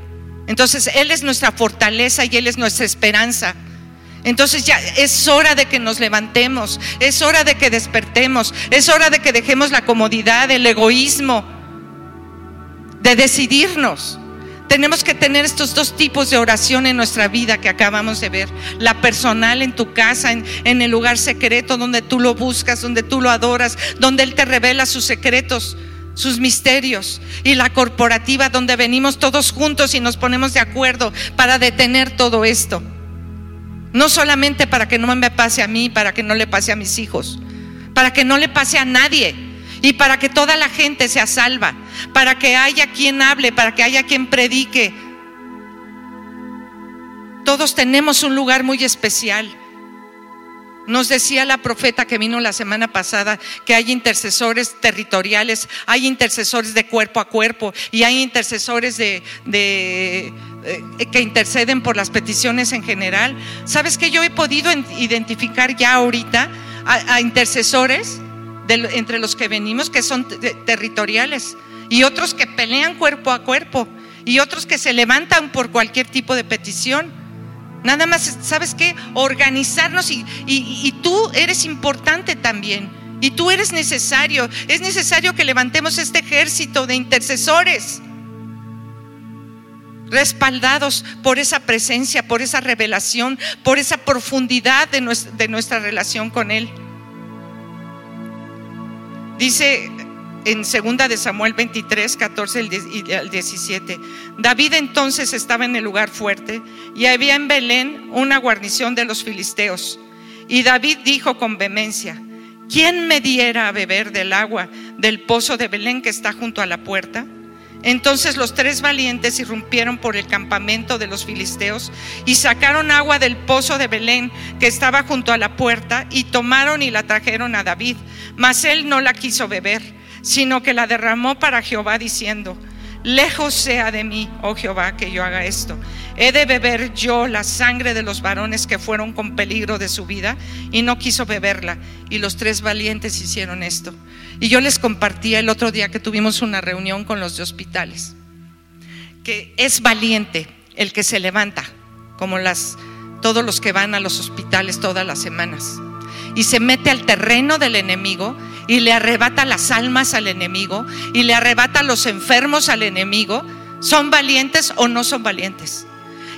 Entonces Él es nuestra fortaleza y Él es nuestra esperanza. Entonces ya es hora de que nos levantemos, es hora de que despertemos, es hora de que dejemos la comodidad, el egoísmo, de decidirnos. Tenemos que tener estos dos tipos de oración en nuestra vida que acabamos de ver. La personal en tu casa, en, en, el lugar secreto donde tú lo buscas, donde tú lo adoras, donde Él te revela sus secretos, sus misterios. Y la corporativa donde venimos todos juntos y nos ponemos de acuerdo para detener todo esto. No solamente para que no me pase a mí, para que no le pase a mis hijos, para que no le pase a nadie y para que toda la gente sea salva, para que haya quien hable, para que haya quien predique. Todos tenemos un lugar muy especial. Nos decía la profeta que vino la semana pasada que hay intercesores territoriales, hay intercesores de cuerpo a cuerpo y hay intercesores de, eh, que interceden por las peticiones en general. ¿Sabes que yo he podido identificar ya ahorita a, intercesores entre los que venimos que son territoriales y otros que pelean cuerpo a cuerpo y otros que se levantan por cualquier tipo de petición? Nada más, ¿sabes qué? Organizarnos y, tú eres importante también. Y tú eres necesario. Es necesario que levantemos este ejército de intercesores. Respaldados por esa presencia, por esa revelación, por esa profundidad de nuestra, relación con Él. Dice en segunda de Samuel 23, 14 y al 17. David entonces estaba en el lugar fuerte y había en Belén una guarnición de los filisteos. Y David dijo con vehemencia, ¿quién me diera a beber del agua del pozo de Belén que está junto a la puerta? Entonces los tres valientes irrumpieron por el campamento de los filisteos y sacaron agua del pozo de Belén que estaba junto a la puerta y tomaron y la trajeron a David. Mas él no la quiso beber, sino que la derramó para Jehová diciendo, Lejos sea de mí, oh Jehová, que yo haga esto. He de beber yo la sangre de los varones que fueron con peligro de su vida y no quiso beberla. Y los tres valientes hicieron esto. Y yo les compartía el otro día que tuvimos una reunión con los de hospitales, que es valiente el que se levanta, como las, todos los que van a los hospitales todas las semanas, y se mete al terreno del enemigo y le arrebata las almas al enemigo y le arrebata los enfermos al enemigo, ¿son valientes o no son valientes?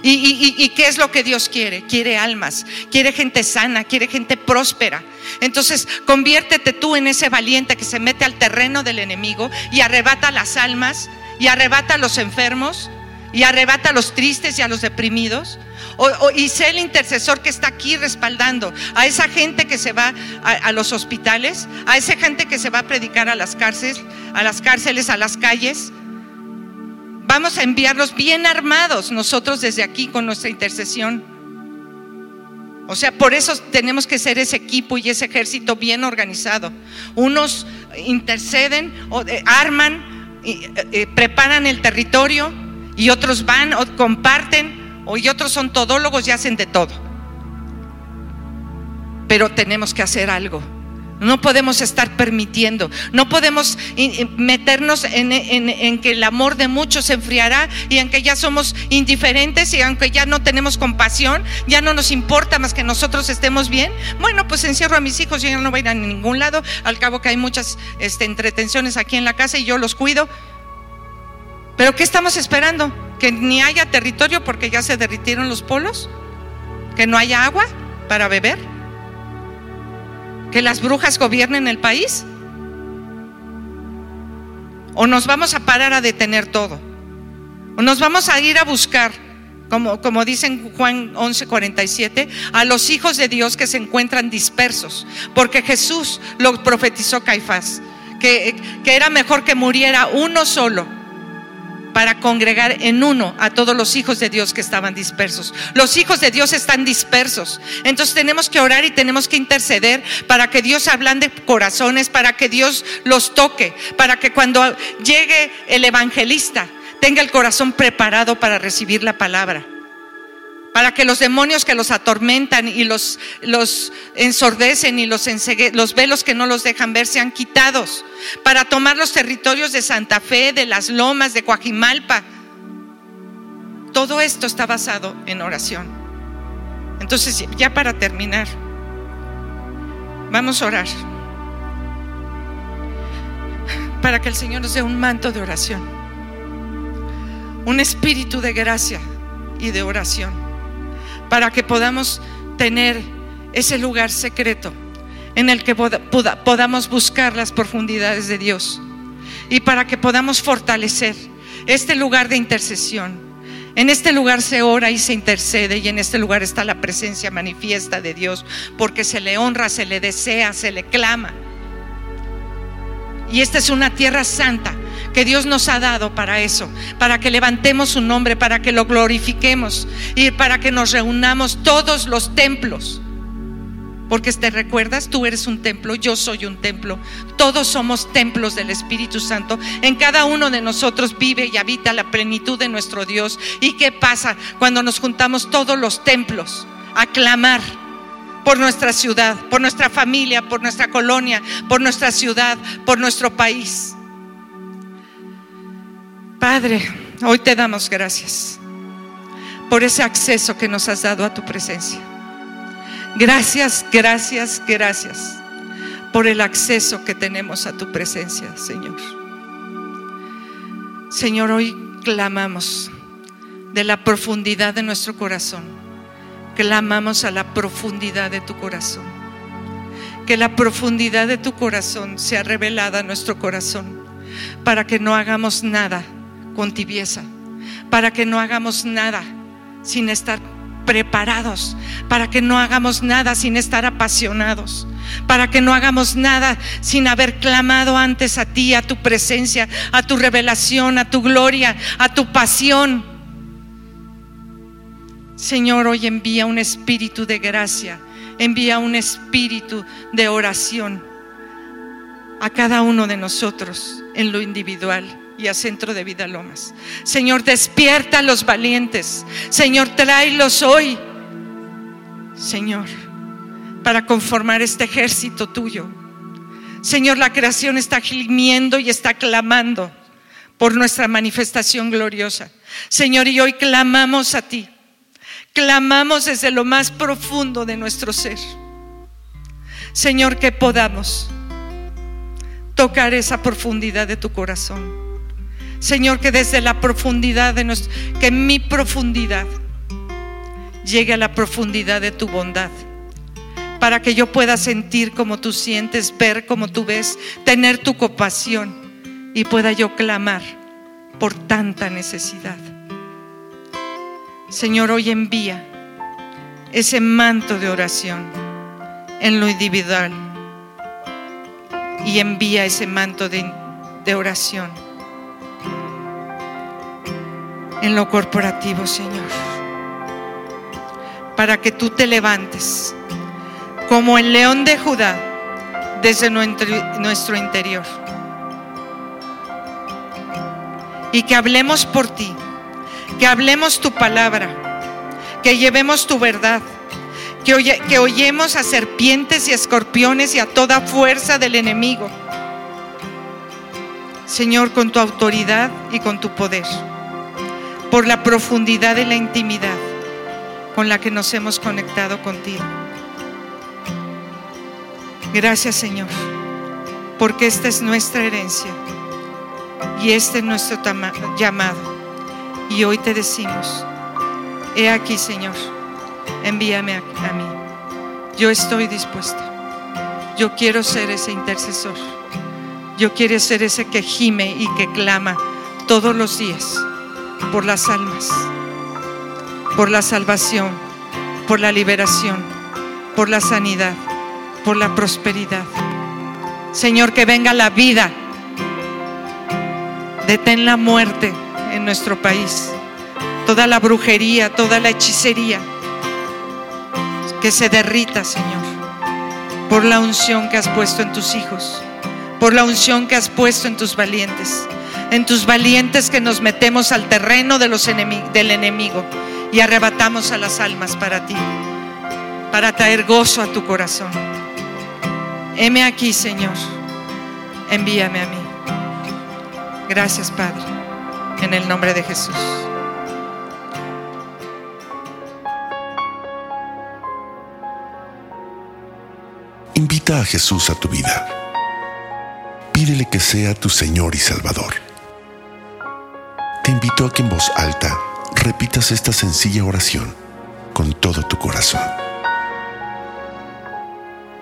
¿Y, qué es lo que Dios quiere? Quiere almas, quiere gente sana, quiere gente próspera. Entonces, conviértete tú en ese valiente que se mete al terreno del enemigo y arrebata las almas y arrebata a los enfermos y arrebata a los tristes y a los deprimidos. Y sé el intercesor que está aquí respaldando a esa gente que se va a, los hospitales, a esa gente que se va a predicar a las cárceles, a las cárceles, a las calles. Vamos a enviarlos bien armados nosotros desde aquí con nuestra intercesión. O sea, por eso tenemos que ser ese equipo y ese ejército bien organizado. Unos interceden, o, eh, arman, eh, eh, preparan el territorio y otros van o comparten, y otros son todólogos y hacen de todo. Pero tenemos que hacer algo. No podemos estar permitiendo, no podemos meternos en, que el amor de muchos se enfriará y en que ya somos indiferentes y aunque ya no tenemos compasión, ya no nos importa más que nosotros estemos bien. Bueno, pues encierro a mis hijos y ya no voy a ir a ningún lado. Al cabo que hay muchas este, entretenciones aquí en la casa y yo los cuido. Pero ¿qué estamos esperando? ¿Que ni haya territorio porque ya se derritieron los polos? ¿Que no haya agua para beber? ¿Que las brujas gobiernen el país? ¿O nos vamos a parar a detener todo? ¿O nos vamos a ir a buscar, como, como dicen Juan 11:47, a los hijos de Dios que se encuentran dispersos? Porque Jesús lo profetizó Caifás, que, que era mejor que muriera uno solo para congregar en uno a todos los hijos de Dios que estaban dispersos. Los hijos de Dios están dispersos. Entonces tenemos que orar y tenemos que interceder para que Dios ablande corazones, para que Dios los toque, para que cuando llegue el evangelista tenga el corazón preparado para recibir la palabra para que los demonios que los atormentan y los, los ensordecen y los, los velos que no los dejan ver sean quitados, para tomar los territorios de Santa Fe, de las lomas, de Coajimalpa. Todo esto está basado en oración. Entonces, ya para terminar, vamos a orar para que el Señor nos dé un manto de oración, un espíritu de gracia y de oración para que podamos tener ese lugar secreto en el que podamos buscar las profundidades de Dios y para que podamos fortalecer este lugar de intercesión. En este lugar se ora y se intercede y en este lugar está la presencia manifiesta de Dios porque se le honra, se le desea, se le clama. Y esta es una tierra santa que Dios nos ha dado para eso, para que levantemos su nombre, para que lo glorifiquemos y para que nos reunamos todos los templos. Porque te recuerdas, tú eres un templo, yo soy un templo, todos somos templos del Espíritu Santo. En cada uno de nosotros vive y habita la plenitud de nuestro Dios. ¿Y qué pasa cuando nos juntamos todos los templos a clamar? por nuestra ciudad, por nuestra familia, por nuestra colonia, por nuestra ciudad, por nuestro país. Padre, hoy te damos gracias por ese acceso que nos has dado a tu presencia. Gracias, gracias, gracias por el acceso que tenemos a tu presencia, Señor. Señor, hoy clamamos de la profundidad de nuestro corazón. Clamamos a la profundidad de tu corazón. Que la profundidad de tu corazón sea revelada a nuestro corazón para que no hagamos nada con tibieza, para que no hagamos nada sin estar preparados, para que no hagamos nada sin estar apasionados, para que no hagamos nada sin haber clamado antes a ti, a tu presencia, a tu revelación, a tu gloria, a tu pasión. Señor, hoy envía un espíritu de gracia, envía un espíritu de oración a cada uno de nosotros en lo individual y a Centro de Vida Lomas. Señor, despierta a los valientes. Señor, tráelos hoy. Señor para conformar este ejército tuyo. Señor, la creación está gimiendo y está clamando por nuestra manifestación gloriosa. Señor, y hoy clamamos a ti. Clamamos desde lo más profundo de nuestro ser. Señor, que podamos tocar esa profundidad de tu corazón. Señor, que desde la profundidad de nuestro, que mi profundidad llegue a la profundidad de tu bondad para que yo pueda sentir como tú sientes, ver como tú ves, tener tu compasión y pueda yo clamar por tanta necesidad. Señor, hoy envía ese manto de oración en lo individual y envía ese manto de, de oración en lo corporativo, Señor, para que tú te levantes como el león de Judá desde nuestro interior. Y que hablemos por ti, que hablemos tu palabra, que llevemos tu verdad, que, que oyemos a serpientes y escorpiones y a toda fuerza del enemigo. Señor, con tu autoridad y con tu poder, por la profundidad de la intimidad con la que nos hemos conectado contigo. Gracias Señor, porque esta es nuestra herencia y este es nuestro llamado. Y hoy te decimos, he aquí Señor, envíame a, a mí. Yo estoy dispuesta. Yo quiero ser ese intercesor. Yo quiero ser ese que gime y que clama todos los días por las almas, por la salvación, por la liberación, por la sanidad por la prosperidad. Señor, que venga la vida. Detén la muerte en nuestro país. Toda la brujería, toda la hechicería. Que se derrita, Señor. Por la unción que has puesto en tus hijos. Por la unción que has puesto en tus valientes. En tus valientes que nos metemos al terreno de los del enemigo y arrebatamos a las almas para ti. Para traer gozo a tu corazón. Heme aquí, Señor. Envíame a mí. Gracias, Padre. En el nombre de Jesús. Invita a Jesús a tu vida. Pídele que sea tu Señor y Salvador. Te invito a que en voz alta repitas esta sencilla oración con todo tu corazón.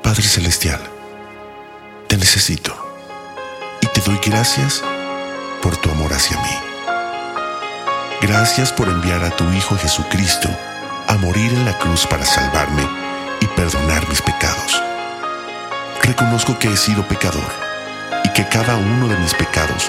Padre Celestial, te necesito y te doy gracias por tu amor hacia mí. Gracias por enviar a tu Hijo Jesucristo a morir en la cruz para salvarme y perdonar mis pecados. Reconozco que he sido pecador y que cada uno de mis pecados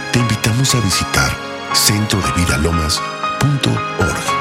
te invitamos a visitar centrodevidalomas.org.